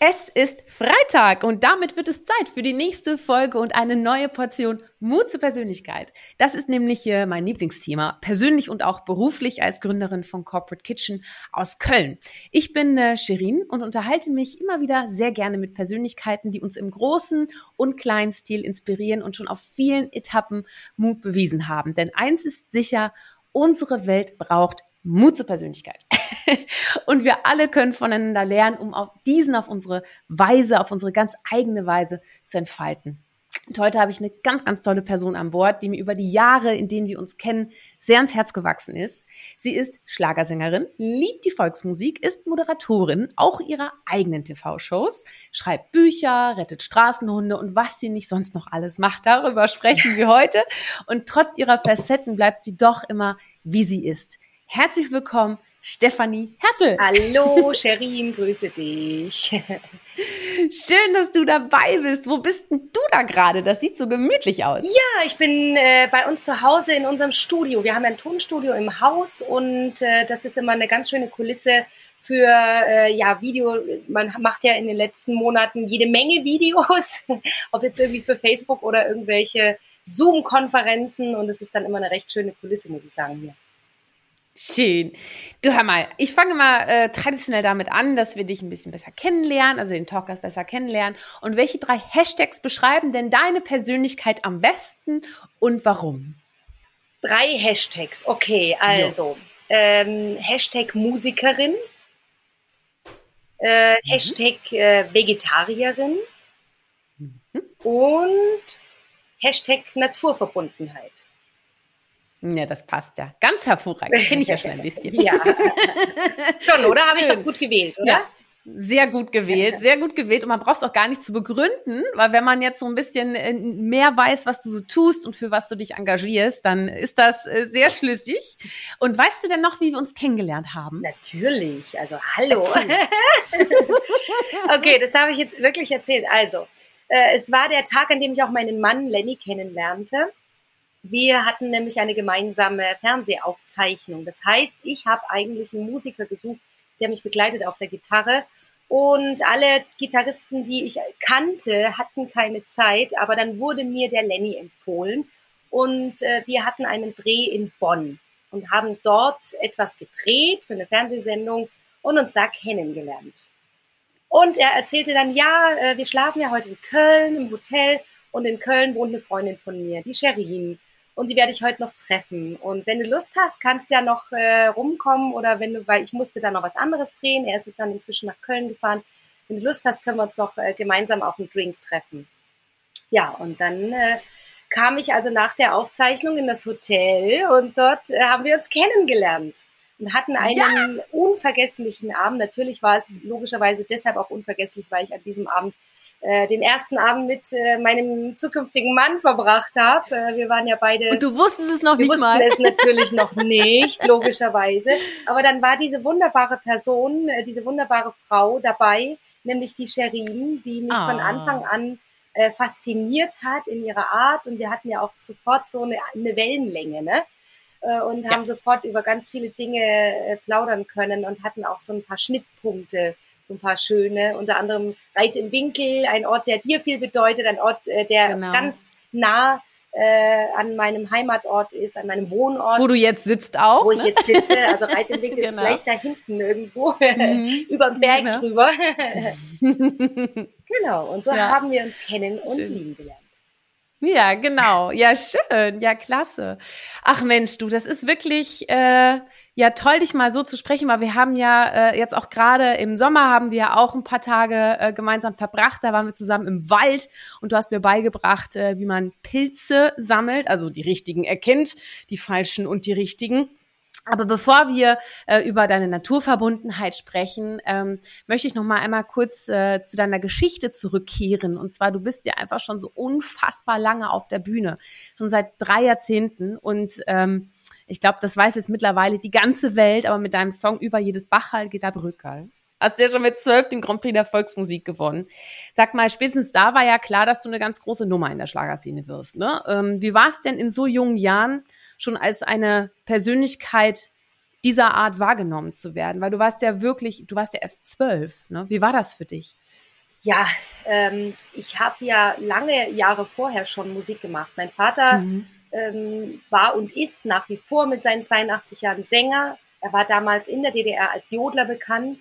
Es ist Freitag und damit wird es Zeit für die nächste Folge und eine neue Portion Mut zur Persönlichkeit. Das ist nämlich mein Lieblingsthema, persönlich und auch beruflich als Gründerin von Corporate Kitchen aus Köln. Ich bin äh, Shirin und unterhalte mich immer wieder sehr gerne mit Persönlichkeiten, die uns im großen und kleinen Stil inspirieren und schon auf vielen Etappen Mut bewiesen haben. Denn eins ist sicher, unsere Welt braucht Mut zur Persönlichkeit. und wir alle können voneinander lernen, um auf diesen auf unsere Weise, auf unsere ganz eigene Weise zu entfalten. Und heute habe ich eine ganz, ganz tolle Person an Bord, die mir über die Jahre, in denen wir uns kennen, sehr ans Herz gewachsen ist. Sie ist Schlagersängerin, liebt die Volksmusik, ist Moderatorin auch ihrer eigenen TV-Shows, schreibt Bücher, rettet Straßenhunde und was sie nicht sonst noch alles macht. Darüber sprechen wir heute. Und trotz ihrer Facetten bleibt sie doch immer, wie sie ist. Herzlich willkommen, Stefanie Hertel. Hallo, Sherin, grüße dich. Schön, dass du dabei bist. Wo bist denn du da gerade? Das sieht so gemütlich aus. Ja, ich bin äh, bei uns zu Hause in unserem Studio. Wir haben ein Tonstudio im Haus und äh, das ist immer eine ganz schöne Kulisse für äh, ja Video. Man macht ja in den letzten Monaten jede Menge Videos, ob jetzt irgendwie für Facebook oder irgendwelche Zoom-Konferenzen und es ist dann immer eine recht schöne Kulisse, muss ich sagen hier. Schön. Du hör mal, ich fange mal äh, traditionell damit an, dass wir dich ein bisschen besser kennenlernen, also den Talkers besser kennenlernen. Und welche drei Hashtags beschreiben denn deine Persönlichkeit am besten und warum? Drei Hashtags, okay, also ähm, Hashtag Musikerin, äh, mhm. Hashtag äh, Vegetarierin mhm. und Hashtag Naturverbundenheit. Ja, das passt ja. Ganz hervorragend. Kenne ich ja schon ein bisschen. ja. schon, oder? Habe ich doch gut gewählt, oder? Ja. Sehr gut gewählt, sehr gut gewählt. Und man braucht es auch gar nicht zu begründen, weil wenn man jetzt so ein bisschen äh, mehr weiß, was du so tust und für was du dich engagierst, dann ist das äh, sehr schlüssig. Und weißt du denn noch, wie wir uns kennengelernt haben? Natürlich. Also, hallo. okay, das darf ich jetzt wirklich erzählen. Also, äh, es war der Tag, an dem ich auch meinen Mann Lenny kennenlernte. Wir hatten nämlich eine gemeinsame Fernsehaufzeichnung. Das heißt, ich habe eigentlich einen Musiker gesucht, der mich begleitet auf der Gitarre. Und alle Gitarristen, die ich kannte, hatten keine Zeit, aber dann wurde mir der Lenny empfohlen. Und äh, wir hatten einen Dreh in Bonn und haben dort etwas gedreht für eine Fernsehsendung und uns da kennengelernt. Und er erzählte dann, ja, äh, wir schlafen ja heute in Köln im Hotel und in Köln wohnt eine Freundin von mir, die Sherin und die werde ich heute noch treffen. Und wenn du Lust hast, kannst du ja noch äh, rumkommen oder wenn du, weil ich musste dann noch was anderes drehen. Er ist dann inzwischen nach Köln gefahren. Wenn du Lust hast, können wir uns noch äh, gemeinsam auf einen Drink treffen. Ja, und dann äh, kam ich also nach der Aufzeichnung in das Hotel und dort äh, haben wir uns kennengelernt und hatten einen ja. unvergesslichen Abend. Natürlich war es logischerweise deshalb auch unvergesslich, weil ich an diesem Abend äh, den ersten Abend mit äh, meinem zukünftigen Mann verbracht habe. Äh, wir waren ja beide. Und du wusstest es noch nicht mal. Wir wussten es natürlich noch nicht, logischerweise. Aber dann war diese wunderbare Person, äh, diese wunderbare Frau dabei, nämlich die Sherin, die mich ah. von Anfang an äh, fasziniert hat in ihrer Art. Und wir hatten ja auch sofort so eine, eine Wellenlänge, ne? Äh, und haben sofort über ganz viele Dinge äh, plaudern können und hatten auch so ein paar Schnittpunkte ein paar schöne, unter anderem Reit im Winkel, ein Ort, der dir viel bedeutet, ein Ort, äh, der genau. ganz nah äh, an meinem Heimatort ist, an meinem Wohnort. Wo du jetzt sitzt auch. Wo ne? ich jetzt sitze. Also Reit im Winkel genau. ist gleich da hinten irgendwo, mhm. über den Berg genau. drüber. genau, und so ja. haben wir uns kennen und Schön. lieben gelernt. Ja, genau. Ja, schön. Ja, klasse. Ach Mensch, du, das ist wirklich äh, ja toll, dich mal so zu sprechen, weil wir haben ja äh, jetzt auch gerade im Sommer haben wir auch ein paar Tage äh, gemeinsam verbracht. Da waren wir zusammen im Wald und du hast mir beigebracht, äh, wie man Pilze sammelt, also die richtigen erkennt, die falschen und die richtigen. Aber bevor wir äh, über deine Naturverbundenheit sprechen, ähm, möchte ich noch mal einmal kurz äh, zu deiner Geschichte zurückkehren. Und zwar, du bist ja einfach schon so unfassbar lange auf der Bühne, schon seit drei Jahrzehnten. Und ähm, ich glaube, das weiß jetzt mittlerweile die ganze Welt, aber mit deinem Song über jedes Bachhall geht da Brückerl. Hast du ja schon mit zwölf den Grand Prix der Volksmusik gewonnen. Sag mal, spätestens da war ja klar, dass du eine ganz große Nummer in der Schlagerszene wirst. Ne? Ähm, wie war es denn in so jungen Jahren schon als eine Persönlichkeit dieser Art wahrgenommen zu werden? Weil du warst ja wirklich, du warst ja erst zwölf. Ne? Wie war das für dich? Ja, ähm, ich habe ja lange Jahre vorher schon Musik gemacht. Mein Vater mhm. Ähm, war und ist nach wie vor mit seinen 82 Jahren Sänger. Er war damals in der DDR als Jodler bekannt.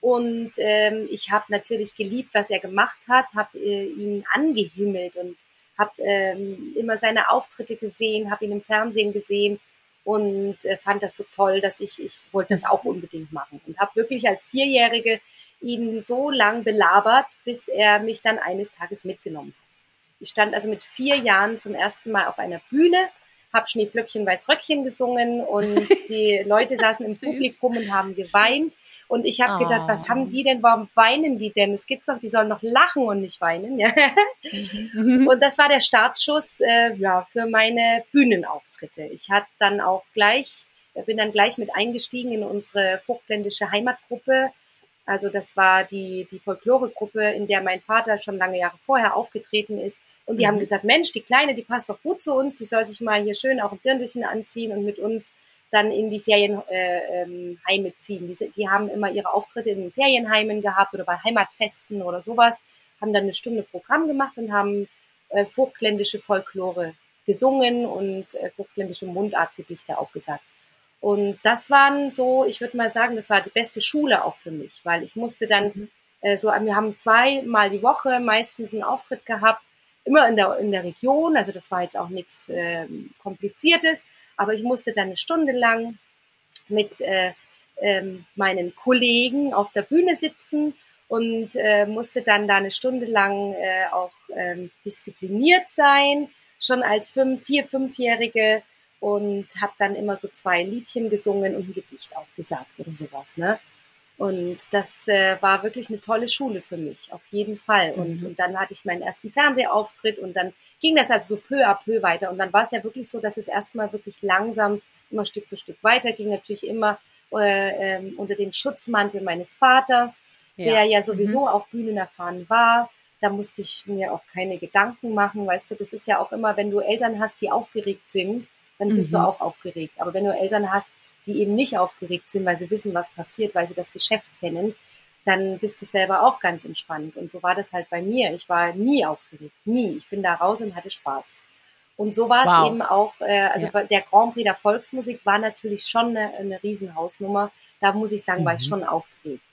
Und ähm, ich habe natürlich geliebt, was er gemacht hat, habe äh, ihn angehimmelt und habe ähm, immer seine Auftritte gesehen, habe ihn im Fernsehen gesehen und äh, fand das so toll, dass ich, ich wollte das auch unbedingt machen und habe wirklich als Vierjährige ihn so lang belabert, bis er mich dann eines Tages mitgenommen hat. Ich stand also mit vier Jahren zum ersten Mal auf einer Bühne habe Schneeflöckchen Weißröckchen gesungen und die Leute saßen im Publikum und haben geweint. Und ich habe oh. gedacht, was haben die denn, warum weinen die denn? Es gibt's doch, die sollen noch lachen und nicht weinen. Ja. Mhm. und das war der Startschuss äh, ja, für meine Bühnenauftritte. Ich hatte dann auch gleich, bin dann gleich mit eingestiegen in unsere vogtländische Heimatgruppe also das war die, die Folkloregruppe, in der mein Vater schon lange Jahre vorher aufgetreten ist. Und die mhm. haben gesagt, Mensch, die Kleine, die passt doch gut zu uns, die soll sich mal hier schön auch ein Dirndlchen anziehen und mit uns dann in die Ferienheime äh, ähm, ziehen. Die, die haben immer ihre Auftritte in den Ferienheimen gehabt oder bei Heimatfesten oder sowas, haben dann eine Stunde Programm gemacht und haben äh, vogtländische Folklore gesungen und äh, vogtländische Mundartgedichte aufgesagt. Und das waren so, ich würde mal sagen, das war die beste Schule auch für mich, weil ich musste dann mhm. äh, so, wir haben zweimal die Woche meistens einen Auftritt gehabt, immer in der, in der Region, also das war jetzt auch nichts äh, Kompliziertes, aber ich musste dann eine Stunde lang mit äh, ähm, meinen Kollegen auf der Bühne sitzen und äh, musste dann da eine Stunde lang äh, auch ähm, diszipliniert sein, schon als fünf, vier, fünfjährige und habe dann immer so zwei Liedchen gesungen und ein Gedicht auch gesagt oder sowas. Ne? Und das äh, war wirklich eine tolle Schule für mich, auf jeden Fall. Und, mhm. und dann hatte ich meinen ersten Fernsehauftritt und dann ging das also so peu à peu weiter. Und dann war es ja wirklich so, dass es erstmal wirklich langsam immer Stück für Stück weiterging. Natürlich immer äh, äh, unter dem Schutzmantel meines Vaters, ja. der ja sowieso mhm. auch bühnenerfahren war. Da musste ich mir auch keine Gedanken machen, weißt du, das ist ja auch immer, wenn du Eltern hast, die aufgeregt sind, dann bist mhm. du auch aufgeregt. Aber wenn du Eltern hast, die eben nicht aufgeregt sind, weil sie wissen, was passiert, weil sie das Geschäft kennen, dann bist du selber auch ganz entspannt. Und so war das halt bei mir. Ich war nie aufgeregt, nie. Ich bin da raus und hatte Spaß. Und so war wow. es eben auch, äh, also ja. der Grand Prix der Volksmusik war natürlich schon eine, eine Riesenhausnummer. Da muss ich sagen, mhm. war ich mhm. schon aufgeregt.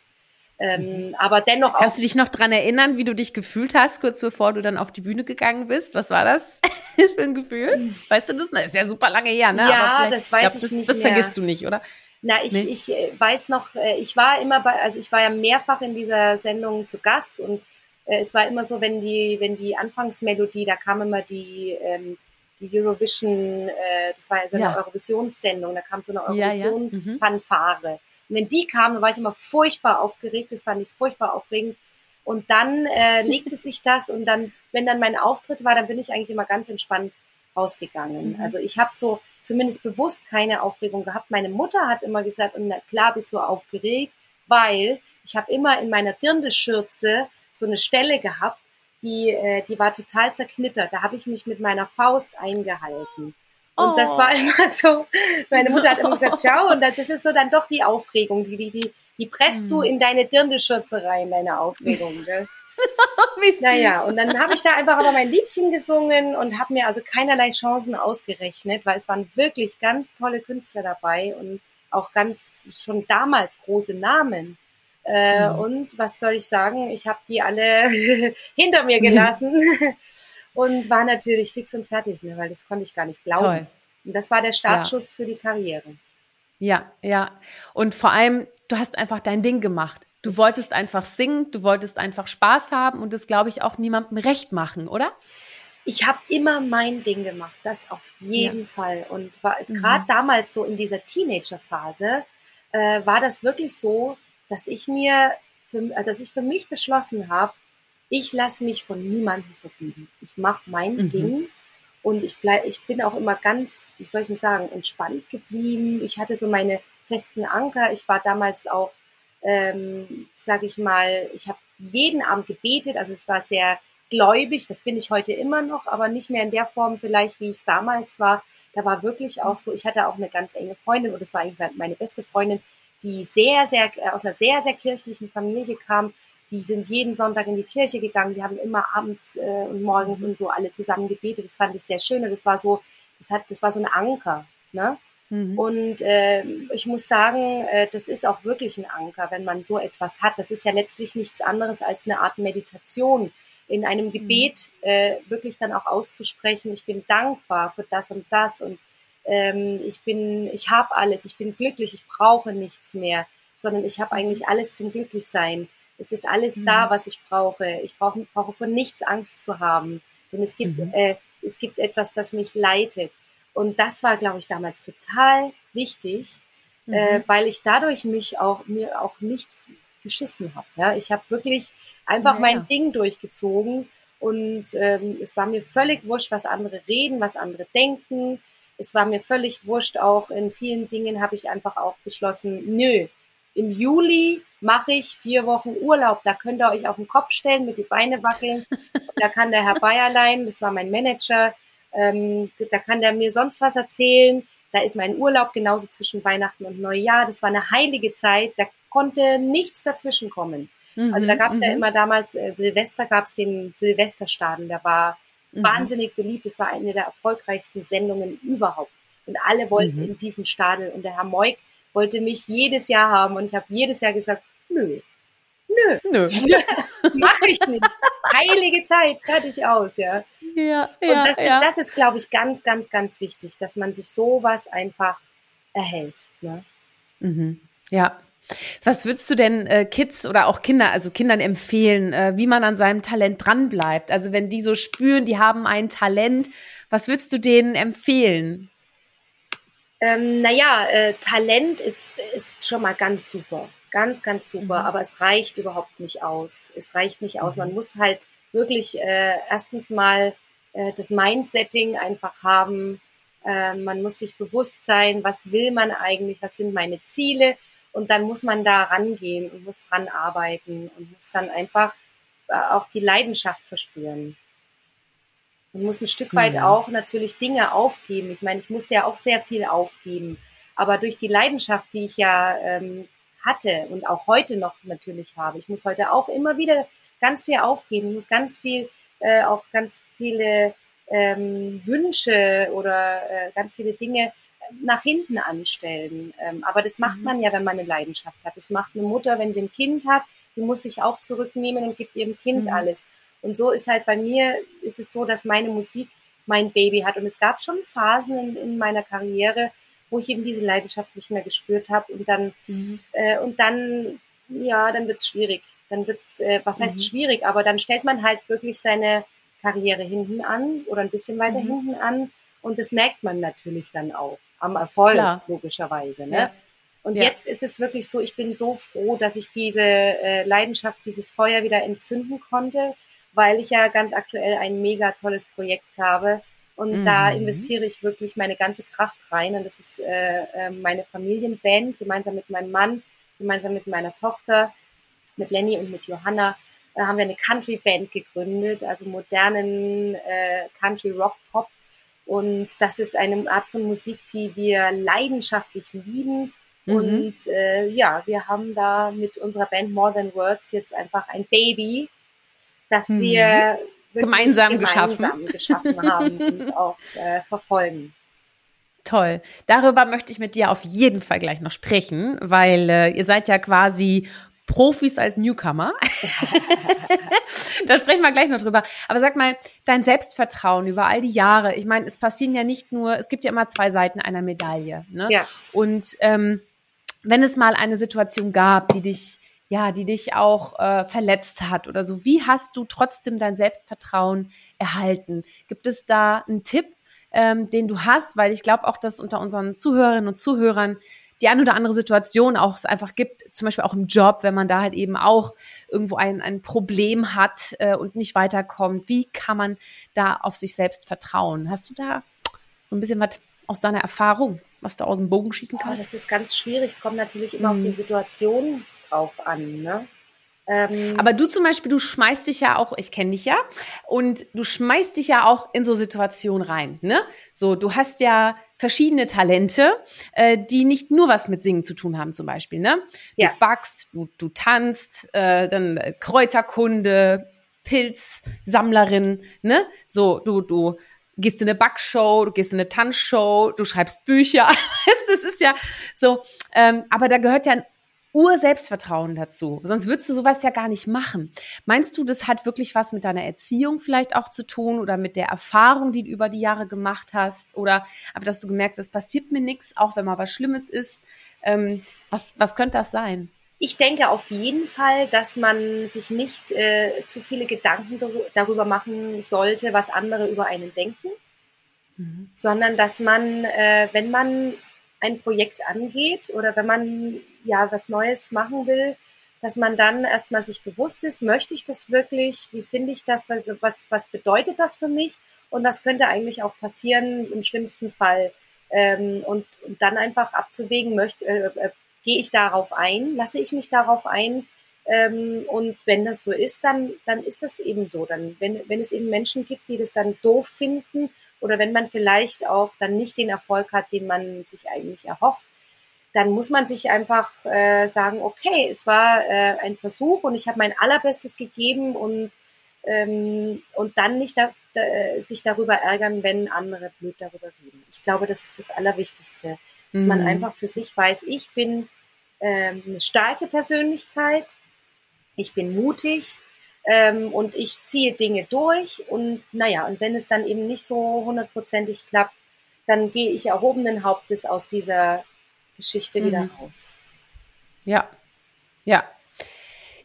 Ähm. Aber dennoch auch. Kannst du dich noch dran erinnern, wie du dich gefühlt hast, kurz bevor du dann auf die Bühne gegangen bist? Was war das für ein Gefühl? Weißt du das? Das ist ja super lange her, ne? Ja, das weiß glaub, ich das, nicht. Das mehr. vergisst du nicht, oder? Na, ich, nee? ich äh, weiß noch, äh, ich war immer bei, also ich war ja mehrfach in dieser Sendung zu Gast und äh, es war immer so, wenn die, wenn die Anfangsmelodie, da kam immer die, ähm, die Eurovision, äh, das war ja so eine ja. Eurovisionssendung, da kam so eine Eurovisionsfanfare. Ja, ja. mhm. Und wenn die kamen, war ich immer furchtbar aufgeregt, das fand ich furchtbar aufregend. Und dann äh, legte sich das und dann, wenn dann mein Auftritt war, dann bin ich eigentlich immer ganz entspannt rausgegangen. Mhm. Also ich habe so zumindest bewusst keine Aufregung gehabt. Meine Mutter hat immer gesagt, und na klar bist du aufgeregt, weil ich habe immer in meiner Dirndlschürze so eine Stelle gehabt, die, äh, die war total zerknittert. Da habe ich mich mit meiner Faust eingehalten. Und oh. das war immer so, meine Mutter hat immer gesagt, ciao, und das ist so dann doch die Aufregung, die, die, die, die presst hm. du in deine Dirndlschürze rein, deine Aufregung. Gell? Wie süß. Naja, und dann habe ich da einfach aber mein Liedchen gesungen und habe mir also keinerlei Chancen ausgerechnet, weil es waren wirklich ganz tolle Künstler dabei und auch ganz schon damals große Namen. Äh, mhm. Und was soll ich sagen? Ich habe die alle hinter mir gelassen und war natürlich fix und fertig, ne, weil das konnte ich gar nicht glauben. Toll. Und das war der Startschuss ja. für die Karriere. Ja, ja. Und vor allem, du hast einfach dein Ding gemacht. Du Richtig. wolltest einfach singen, du wolltest einfach Spaß haben und das, glaube ich, auch niemandem recht machen, oder? Ich habe immer mein Ding gemacht, das auf jeden ja. Fall. Und mhm. gerade damals so in dieser Teenagerphase äh, war das wirklich so, dass ich mir, für, dass ich für mich beschlossen habe, ich lasse mich von niemandem verbiegen. Ich mache mein mhm. Ding und ich bleib, ich bin auch immer ganz, wie soll ich denn sagen, entspannt geblieben. Ich hatte so meine festen Anker. Ich war damals auch ähm, sage ich mal, ich habe jeden Abend gebetet, also ich war sehr gläubig, das bin ich heute immer noch, aber nicht mehr in der Form vielleicht, wie es damals war. Da war wirklich auch so, ich hatte auch eine ganz enge Freundin und das war eigentlich meine beste Freundin, die sehr, sehr, äh, aus einer sehr, sehr kirchlichen Familie kam. Die sind jeden Sonntag in die Kirche gegangen, die haben immer abends äh, und morgens und so alle zusammen gebetet. Das fand ich sehr schön und das war so, das hat, das war so ein Anker. Ne? Mhm. Und äh, ich muss sagen, äh, das ist auch wirklich ein Anker, wenn man so etwas hat. Das ist ja letztlich nichts anderes als eine Art Meditation in einem Gebet mhm. äh, wirklich dann auch auszusprechen, ich bin dankbar für das und das und ähm, ich bin, ich habe alles, ich bin glücklich, ich brauche nichts mehr, sondern ich habe eigentlich alles zum Glücklichsein. Es ist alles mhm. da, was ich brauche. Ich brauche, brauche vor nichts Angst zu haben, denn es gibt, mhm. äh, es gibt etwas, das mich leitet. Und das war, glaube ich, damals total wichtig, äh, mhm. weil ich dadurch mich auch mir auch nichts geschissen habe. Ja, ich habe wirklich einfach ja, mein Ding durchgezogen und ähm, es war mir völlig wurscht, was andere reden, was andere denken. Es war mir völlig wurscht, auch in vielen Dingen habe ich einfach auch beschlossen, nö, im Juli mache ich vier Wochen Urlaub. Da könnt ihr euch auf den Kopf stellen, mit die Beine wackeln. da kann der Herr Bayerlein, das war mein Manager, ähm, da kann der mir sonst was erzählen. Da ist mein Urlaub genauso zwischen Weihnachten und Neujahr. Das war eine heilige Zeit. Da konnte nichts dazwischen kommen. Mhm, also da gab es ja mhm. immer damals, äh, Silvester gab es den Silvesterstaden, der war mhm. wahnsinnig beliebt. Das war eine der erfolgreichsten Sendungen überhaupt. Und alle wollten mhm. in diesen Stadel. Und der Herr Moik wollte mich jedes Jahr haben. Und ich habe jedes Jahr gesagt, nö, nö, nö. mach ich nicht. Heilige Zeit, fertig aus, ja. Ja, ja Und das, ja. das ist, glaube ich, ganz, ganz, ganz wichtig, dass man sich sowas einfach erhält. Ne? Mhm. Ja, was würdest du denn äh, Kids oder auch Kinder, also Kindern empfehlen, äh, wie man an seinem Talent dranbleibt? Also wenn die so spüren, die haben ein Talent, was würdest du denen empfehlen? Ähm, naja, äh, Talent ist, ist schon mal ganz super. Ganz, ganz super. Mhm. Aber es reicht überhaupt nicht aus. Es reicht nicht aus. Man mhm. muss halt wirklich äh, erstens mal äh, das Mindsetting einfach haben. Äh, man muss sich bewusst sein, was will man eigentlich, was sind meine Ziele und dann muss man da rangehen und muss dran arbeiten und muss dann einfach äh, auch die Leidenschaft verspüren. Man muss ein Stück weit ja. auch natürlich Dinge aufgeben. Ich meine, ich musste ja auch sehr viel aufgeben. Aber durch die Leidenschaft, die ich ja ähm, hatte und auch heute noch natürlich habe, ich muss heute auch immer wieder ganz viel aufgeben, ich muss ganz viel, äh, auch ganz viele ähm, Wünsche oder äh, ganz viele Dinge nach hinten anstellen. Ähm, aber das macht mhm. man ja, wenn man eine Leidenschaft hat. Das macht eine Mutter, wenn sie ein Kind hat, die muss sich auch zurücknehmen und gibt ihrem Kind mhm. alles. Und so ist halt bei mir, ist es so, dass meine Musik mein Baby hat. Und es gab schon Phasen in, in meiner Karriere, wo ich eben diese Leidenschaft nicht mehr gespürt habe. Und dann, mhm. äh, und dann, ja, dann wird's schwierig. Dann wird's, äh, was heißt mhm. schwierig, aber dann stellt man halt wirklich seine Karriere hinten an oder ein bisschen weiter mhm. hinten an. Und das merkt man natürlich dann auch am Erfolg, Klar. logischerweise. Ne? Ja. Und ja. jetzt ist es wirklich so, ich bin so froh, dass ich diese äh, Leidenschaft, dieses Feuer wieder entzünden konnte, weil ich ja ganz aktuell ein mega tolles Projekt habe. Und mhm. da investiere ich wirklich meine ganze Kraft rein. Und das ist äh, äh, meine Familienband, gemeinsam mit meinem Mann, gemeinsam mit meiner Tochter, mit Lenny und mit Johanna äh, haben wir eine Country-Band gegründet, also modernen äh, Country Rock Pop und das ist eine Art von Musik, die wir leidenschaftlich lieben. Mhm. Und äh, ja, wir haben da mit unserer Band More Than Words jetzt einfach ein Baby, das mhm. wir gemeinsam, gemeinsam geschaffen. geschaffen haben und auch äh, verfolgen. Toll. Darüber möchte ich mit dir auf jeden Fall gleich noch sprechen, weil äh, ihr seid ja quasi Profis als Newcomer. da sprechen wir gleich noch drüber. Aber sag mal, dein Selbstvertrauen über all die Jahre. Ich meine, es passieren ja nicht nur, es gibt ja immer zwei Seiten einer Medaille. Ne? Ja. Und ähm, wenn es mal eine Situation gab, die dich, ja, die dich auch äh, verletzt hat oder so, wie hast du trotzdem dein Selbstvertrauen erhalten? Gibt es da einen Tipp, ähm, den du hast? Weil ich glaube auch, dass unter unseren Zuhörerinnen und Zuhörern die ein oder andere Situation auch es einfach gibt, zum Beispiel auch im Job, wenn man da halt eben auch irgendwo ein, ein Problem hat äh, und nicht weiterkommt. Wie kann man da auf sich selbst vertrauen? Hast du da so ein bisschen was aus deiner Erfahrung, was du aus dem Bogen schießen kannst? Oh, das ist ganz schwierig. Es kommt natürlich immer mhm. auf die Situation drauf an. Ne? Ähm, Aber du zum Beispiel, du schmeißt dich ja auch, ich kenne dich ja, und du schmeißt dich ja auch in so Situationen rein. Ne? So, du hast ja verschiedene Talente, äh, die nicht nur was mit Singen zu tun haben, zum Beispiel. Ne? Ja. Du backst, du, du tanzt, äh, dann Kräuterkunde, Pilzsammlerin, ne? So, du, du gehst in eine Backshow, du gehst in eine Tanzshow, du schreibst Bücher. das ist ja so, ähm, aber da gehört ja ein Ur-Selbstvertrauen dazu. Sonst würdest du sowas ja gar nicht machen. Meinst du, das hat wirklich was mit deiner Erziehung vielleicht auch zu tun oder mit der Erfahrung, die du über die Jahre gemacht hast? Oder aber dass du gemerkt hast, es passiert mir nichts, auch wenn mal was Schlimmes ist. Ähm, was, was könnte das sein? Ich denke auf jeden Fall, dass man sich nicht äh, zu viele Gedanken darüber machen sollte, was andere über einen denken, mhm. sondern dass man, äh, wenn man ein Projekt angeht oder wenn man ja was Neues machen will, dass man dann erstmal sich bewusst ist, möchte ich das wirklich, wie finde ich das, was, was bedeutet das für mich und was könnte eigentlich auch passieren im schlimmsten Fall. Ähm, und, und dann einfach abzuwägen, möchte, äh, äh gehe ich darauf ein, lasse ich mich darauf ein. Ähm, und wenn das so ist, dann, dann ist das eben so. Dann, wenn, wenn es eben Menschen gibt, die das dann doof finden oder wenn man vielleicht auch dann nicht den Erfolg hat, den man sich eigentlich erhofft, dann muss man sich einfach äh, sagen, okay, es war äh, ein Versuch und ich habe mein allerbestes gegeben und ähm, und dann nicht da, da, sich darüber ärgern, wenn andere blöd darüber reden. Ich glaube, das ist das Allerwichtigste, dass mhm. man einfach für sich weiß, ich bin ähm, eine starke Persönlichkeit, ich bin mutig ähm, und ich ziehe Dinge durch und naja, und wenn es dann eben nicht so hundertprozentig klappt, dann gehe ich erhobenen Hauptes aus dieser Geschichte mhm. wieder raus. Ja, ja.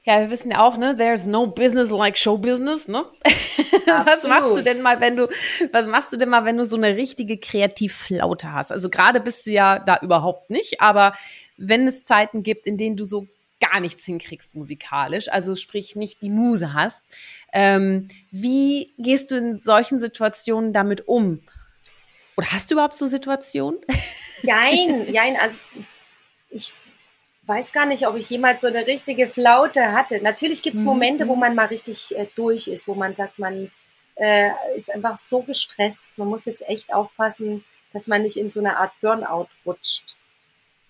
Ja, wir wissen ja auch, ne, there's no business like show business, ne? was machst du denn mal, wenn du, was machst du denn mal, wenn du so eine richtige Kreativflaute hast? Also gerade bist du ja da überhaupt nicht, aber wenn es Zeiten gibt, in denen du so gar nichts hinkriegst musikalisch, also sprich nicht die Muse hast, ähm, wie gehst du in solchen Situationen damit um? Oder hast du überhaupt so Situationen? Jein, jein, also ich weiß gar nicht, ob ich jemals so eine richtige Flaute hatte. Natürlich gibt es mhm, Momente, wo mhm. man mal richtig äh, durch ist, wo man sagt, man äh, ist einfach so gestresst. Man muss jetzt echt aufpassen, dass man nicht in so eine Art Burnout rutscht.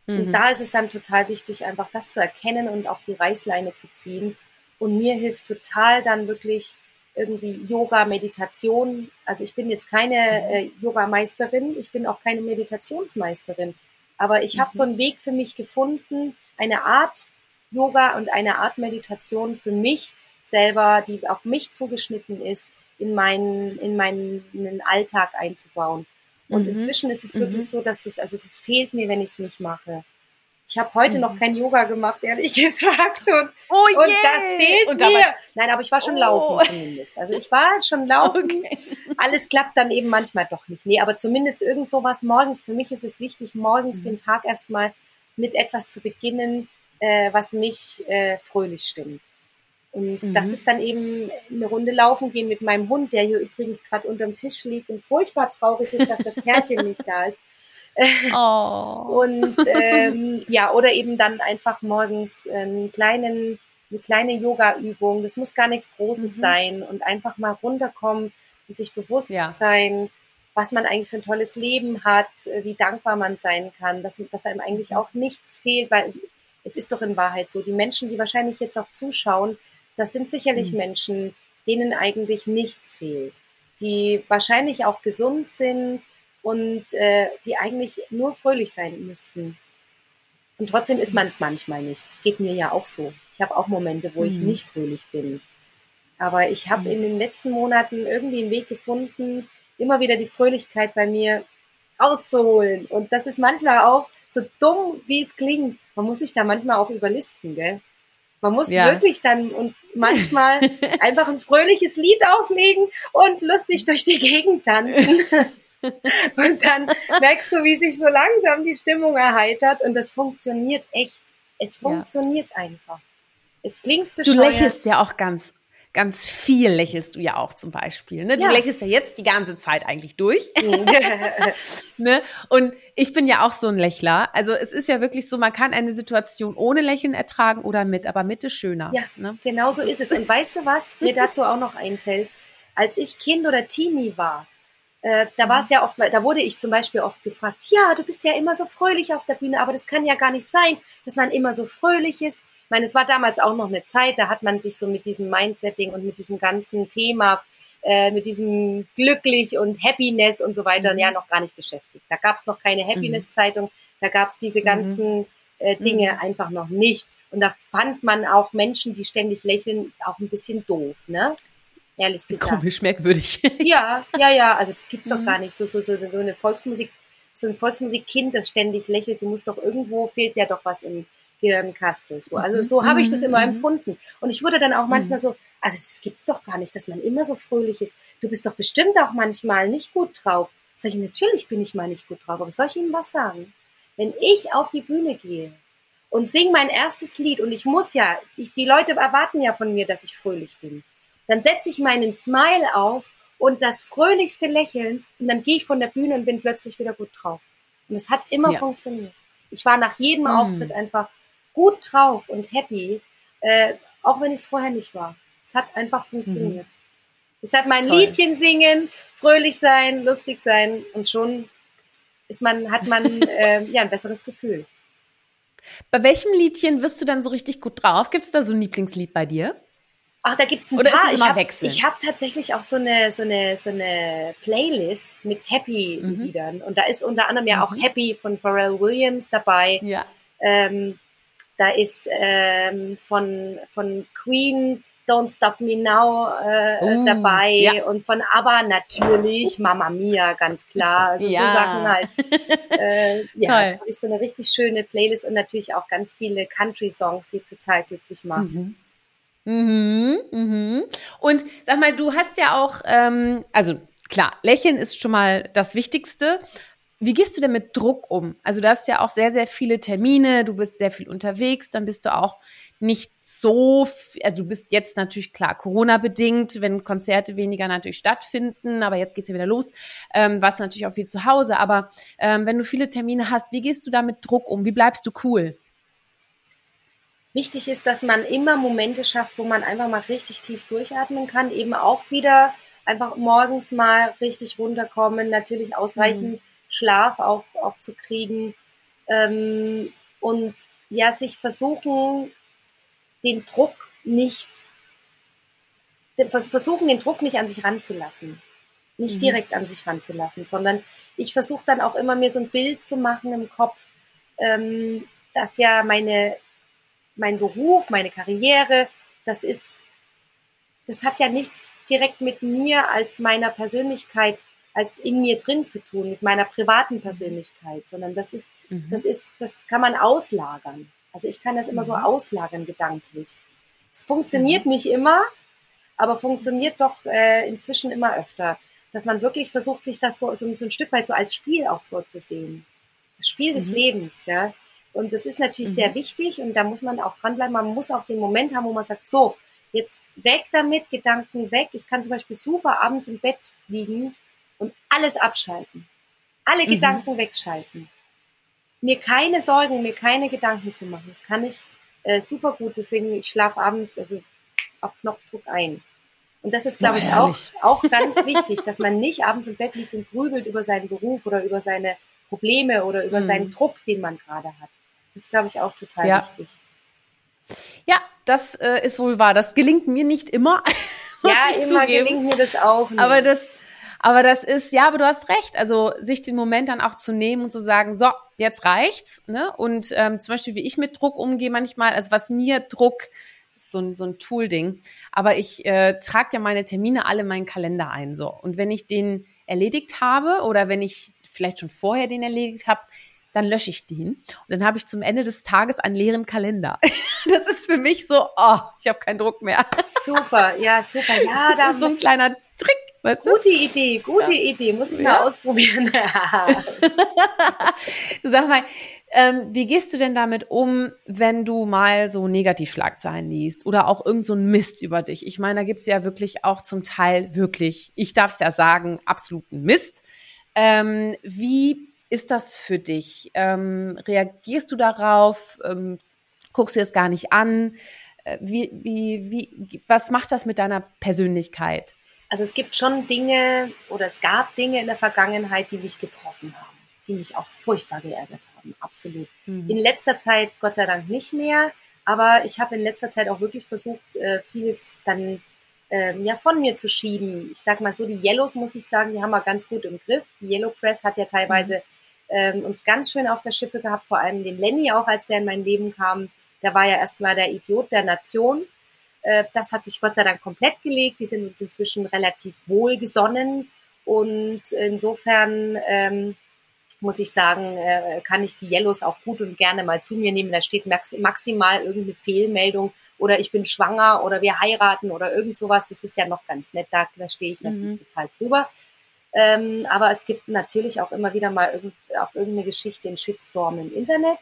Mhm. Und da ist es dann total wichtig, einfach das zu erkennen und auch die Reißleine zu ziehen. Und mir hilft total dann wirklich irgendwie Yoga, Meditation. Also ich bin jetzt keine mhm. äh, Yoga-Meisterin, ich bin auch keine Meditationsmeisterin. Aber ich habe mhm. so einen Weg für mich gefunden, eine Art Yoga und eine Art Meditation für mich selber, die auf mich zugeschnitten ist, in meinen, in meinen Alltag einzubauen. Und mhm. inzwischen ist es wirklich mhm. so, dass es, also es fehlt mir, wenn ich es nicht mache. Ich habe heute mhm. noch kein Yoga gemacht, ehrlich gesagt. Und, oh yeah. und das fehlt und mir. Nein, aber ich war schon oh. laufen zumindest. Also ich war schon laufen. Okay. Alles klappt dann eben manchmal doch nicht. Nee, aber zumindest irgend sowas morgens. Für mich ist es wichtig, morgens mhm. den Tag erstmal mit etwas zu beginnen, äh, was mich äh, fröhlich stimmt. Und mhm. das ist dann eben eine Runde laufen gehen mit meinem Hund, der hier übrigens gerade unterm Tisch liegt und furchtbar traurig ist, dass das Herrchen nicht da ist. Oh. Und ähm, ja, oder eben dann einfach morgens einen kleinen, eine kleine Yoga-Übung. Das muss gar nichts Großes mhm. sein und einfach mal runterkommen und sich bewusst ja. sein, was man eigentlich für ein tolles Leben hat, wie dankbar man sein kann, dass, dass einem eigentlich mhm. auch nichts fehlt, weil es ist doch in Wahrheit so. Die Menschen, die wahrscheinlich jetzt auch zuschauen, das sind sicherlich mhm. Menschen, denen eigentlich nichts fehlt, die wahrscheinlich auch gesund sind und äh, die eigentlich nur fröhlich sein müssten. Und trotzdem ist man es manchmal nicht. Es geht mir ja auch so. Ich habe auch Momente, wo mhm. ich nicht fröhlich bin. Aber ich habe mhm. in den letzten Monaten irgendwie einen Weg gefunden, immer wieder die Fröhlichkeit bei mir rauszuholen. Und das ist manchmal auch so dumm, wie es klingt. Man muss sich da manchmal auch überlisten, gell? Man muss ja. wirklich dann und manchmal einfach ein fröhliches Lied auflegen und lustig durch die Gegend tanzen. und dann merkst du, wie sich so langsam die Stimmung erheitert und das funktioniert echt. Es funktioniert ja. einfach. Es klingt bescheuert. Du lächelst ja auch ganz ganz viel lächelst du ja auch zum Beispiel. Ne? Du Ja. lächelst ja jetzt die ganze Zeit eigentlich durch. ne? Und ich bin ja auch so ein Lächler. Also es ist ja wirklich so, man kann eine Situation ohne Lächeln ertragen oder mit, aber mit ist schöner. Ja, ne? Genau so ist es. Und weißt du, was mir dazu auch noch einfällt? Als ich Kind oder Teenie war, äh, da war es ja oft, da wurde ich zum Beispiel oft gefragt, ja, du bist ja immer so fröhlich auf der Bühne, aber das kann ja gar nicht sein, dass man immer so fröhlich ist. Ich meine, es war damals auch noch eine Zeit, da hat man sich so mit diesem Mindsetting und mit diesem ganzen Thema, äh, mit diesem glücklich und Happiness und so weiter Mhm. ja noch gar nicht beschäftigt. Da gab es noch keine Happiness-Zeitung, da gab es diese Mhm. ganzen äh, Dinge einfach noch nicht. Und da fand man auch Menschen, die ständig lächeln, auch ein bisschen doof, ne? Ehrlich gesagt. Komisch, merkwürdig. Ja, ja, ja, also das gibt's doch Mhm. gar nicht. So, so, so, so eine Volksmusik, so ein Volksmusikkind, das ständig lächelt, die muss doch irgendwo, fehlt ja doch was im Gehirnkastel. So. Also Mhm. so habe ich das immer Mhm. empfunden. Und ich wurde dann auch manchmal so, also das gibt's doch gar nicht, dass man immer so fröhlich ist. Du bist doch bestimmt auch manchmal nicht gut drauf. Sag ich, natürlich bin ich mal nicht gut drauf, aber soll ich Ihnen was sagen? Wenn ich auf die Bühne gehe und singe mein erstes Lied und ich muss ja, ich, die Leute erwarten ja von mir, dass ich fröhlich bin, dann setze ich meinen Smile auf und das fröhlichste Lächeln und dann gehe ich von der Bühne und bin plötzlich wieder gut drauf. Und es hat immer Ja. funktioniert. Ich war nach jedem Mhm. Auftritt einfach gut drauf und happy, äh, auch wenn ich es vorher nicht war. Es hat einfach funktioniert. Deshalb mein Toll. Liedchen singen, fröhlich sein, lustig sein und schon ist man, hat man äh, ja ein besseres Gefühl. Bei welchem Liedchen wirst du dann so richtig gut drauf? Gibt es da so ein Lieblingslied bei dir? Ach, da gibt's ein Oder ist paar. es ich immer habe wechselnd? hab tatsächlich auch so eine, so, eine, so eine Playlist mit Mhm. Happy-Liedern. Und da ist unter anderem ja auch Happy von Pharrell Williams dabei. Ja. Ähm, da ist ähm, von, von Queen Don't Stop Me Now äh, Uh, dabei. ja. Und von ABBA natürlich Mamma Mia, ganz klar. Also so Ja. Sachen halt. Äh, ja, habe ich so eine richtig schöne Playlist und natürlich auch ganz viele Country-Songs, die total glücklich machen. Mhm. Mhm. Mhm. Und sag mal, du hast ja auch, ähm, also klar, Lächeln ist schon mal das Wichtigste. Wie gehst du denn mit Druck um? Also du hast ja auch sehr, sehr viele Termine, du bist sehr viel unterwegs, dann bist du auch nicht so, also du bist jetzt natürlich klar Corona-bedingt, wenn Konzerte weniger natürlich stattfinden, aber jetzt geht's ja wieder los, ähm, warst natürlich auch viel zu Hause, aber ähm, wenn du viele Termine hast, wie gehst du da mit Druck um? Wie bleibst du cool? Wichtig ist, dass man immer Momente schafft, wo man einfach mal richtig tief durchatmen kann, eben auch wieder einfach morgens mal richtig runterkommen, natürlich ausreichend Schlaf auch, auch zu kriegen ähm, und ja, sich versuchen, den Druck nicht, versuchen, den Druck nicht an sich ranzulassen. Nicht Mhm. direkt an sich ranzulassen, sondern ich versuche dann auch immer mir so ein Bild zu machen im Kopf, ähm, dass ja meine, mein Beruf, meine Karriere, das ist, das hat ja nichts direkt mit mir als meiner Persönlichkeit, als in mir drin zu tun, mit meiner privaten Persönlichkeit, sondern das ist, Mhm. das ist, das kann man auslagern. Also ich kann das immer so Mhm. auslagern gedanklich. Es funktioniert nicht immer, aber funktioniert doch äh, inzwischen immer öfter, dass man wirklich versucht, sich das so, so, so ein Stück weit so als Spiel auch vorzusehen. Das Spiel des Mhm. Lebens, ja. Und das ist natürlich Mhm. sehr wichtig und da muss man auch dranbleiben. Man muss auch den Moment haben, wo man sagt, so, jetzt weg damit, Gedanken weg. Ich kann zum Beispiel super abends im Bett liegen und alles abschalten. Alle Mhm. Gedanken wegschalten. Mir keine Sorgen, mir keine Gedanken zu machen. Das kann ich äh, super gut. Deswegen, ich schlafe abends also auf Knopfdruck ein. Und das ist, glaube ich, auch, auch ganz wichtig, dass man nicht abends im Bett liegt und grübelt über seinen Beruf oder über seine Probleme oder über Mhm. seinen Druck, den man gerade hat. Das ist, glaube ich, auch total Ja. wichtig. Ja, das äh, ist wohl wahr. Das gelingt mir nicht immer. Ja, immer zugeben. gelingt mir das auch nicht. Aber das, aber das ist, ja, aber du hast recht. Also sich den Moment dann auch zu nehmen und zu sagen, so, jetzt reicht's. Ne? Und ähm, zum Beispiel, wie ich mit Druck umgehe manchmal, also was mir Druck, so ein, so ein Tool-Ding, aber ich äh, trage ja meine Termine alle in meinen Kalender ein. So. Und wenn ich den erledigt habe oder wenn ich vielleicht schon vorher den erledigt habe, dann lösche ich den. Und dann habe ich zum Ende des Tages einen leeren Kalender. Das ist für mich so, oh, ich habe keinen Druck mehr. super, ja, super. Ja, Das da, ist so ein kleiner Trick. Weißt du? Gute Idee, gute ja. Idee. Muss ich ja. mal ausprobieren. du sag mal, ähm, wie gehst du denn damit um, wenn du mal so Negativschlagzeilen liest oder auch irgend so ein Mist über dich? Ich meine, da gibt's ja wirklich auch zum Teil wirklich, ich darf es ja sagen, absoluten Mist. Ähm, wie ist das für dich? Ähm, reagierst du darauf? Ähm, guckst du es gar nicht an? Äh, wie, wie, wie, was macht das mit deiner Persönlichkeit? Also es gibt schon Dinge oder es gab Dinge in der Vergangenheit, die mich getroffen haben die mich auch furchtbar geärgert haben, absolut. Mhm. In letzter Zeit Gott sei Dank nicht mehr, aber ich habe in letzter Zeit auch wirklich versucht, äh, vieles dann ähm, ja von mir zu schieben. Ich sag mal so, die Yellows muss ich sagen, die haben wir ganz gut im Griff. Die Yellow Press hat ja teilweise mhm. Ähm, uns ganz schön auf der Schippe gehabt, vor allem den Lenny auch, als der in mein Leben kam. Der war ja erstmal der Idiot der Nation. Äh, das hat sich Gott sei Dank komplett gelegt. Die sind uns inzwischen relativ wohlgesonnen. Und insofern ähm, muss ich sagen, äh, kann ich die Yellows auch gut und gerne mal zu mir nehmen. Da steht max maximal irgendeine Fehlmeldung oder ich bin schwanger oder wir heiraten oder irgend sowas. Das ist ja noch ganz nett. Da, da stehe ich natürlich mhm. total drüber. Ähm, aber es gibt natürlich auch immer wieder mal irgend, auf irgendeine Geschichte in Shitstorm im Internet.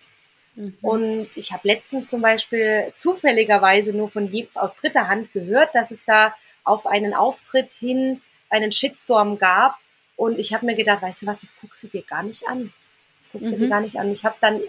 Mhm. Und ich habe letztens zum Beispiel zufälligerweise nur von je, aus dritter Hand gehört, dass es da auf einen Auftritt hin einen Shitstorm gab, und ich habe mir gedacht, weißt du was, das guckst du dir gar nicht an. Das guckst du dir mhm. gar nicht an. Ich habe dann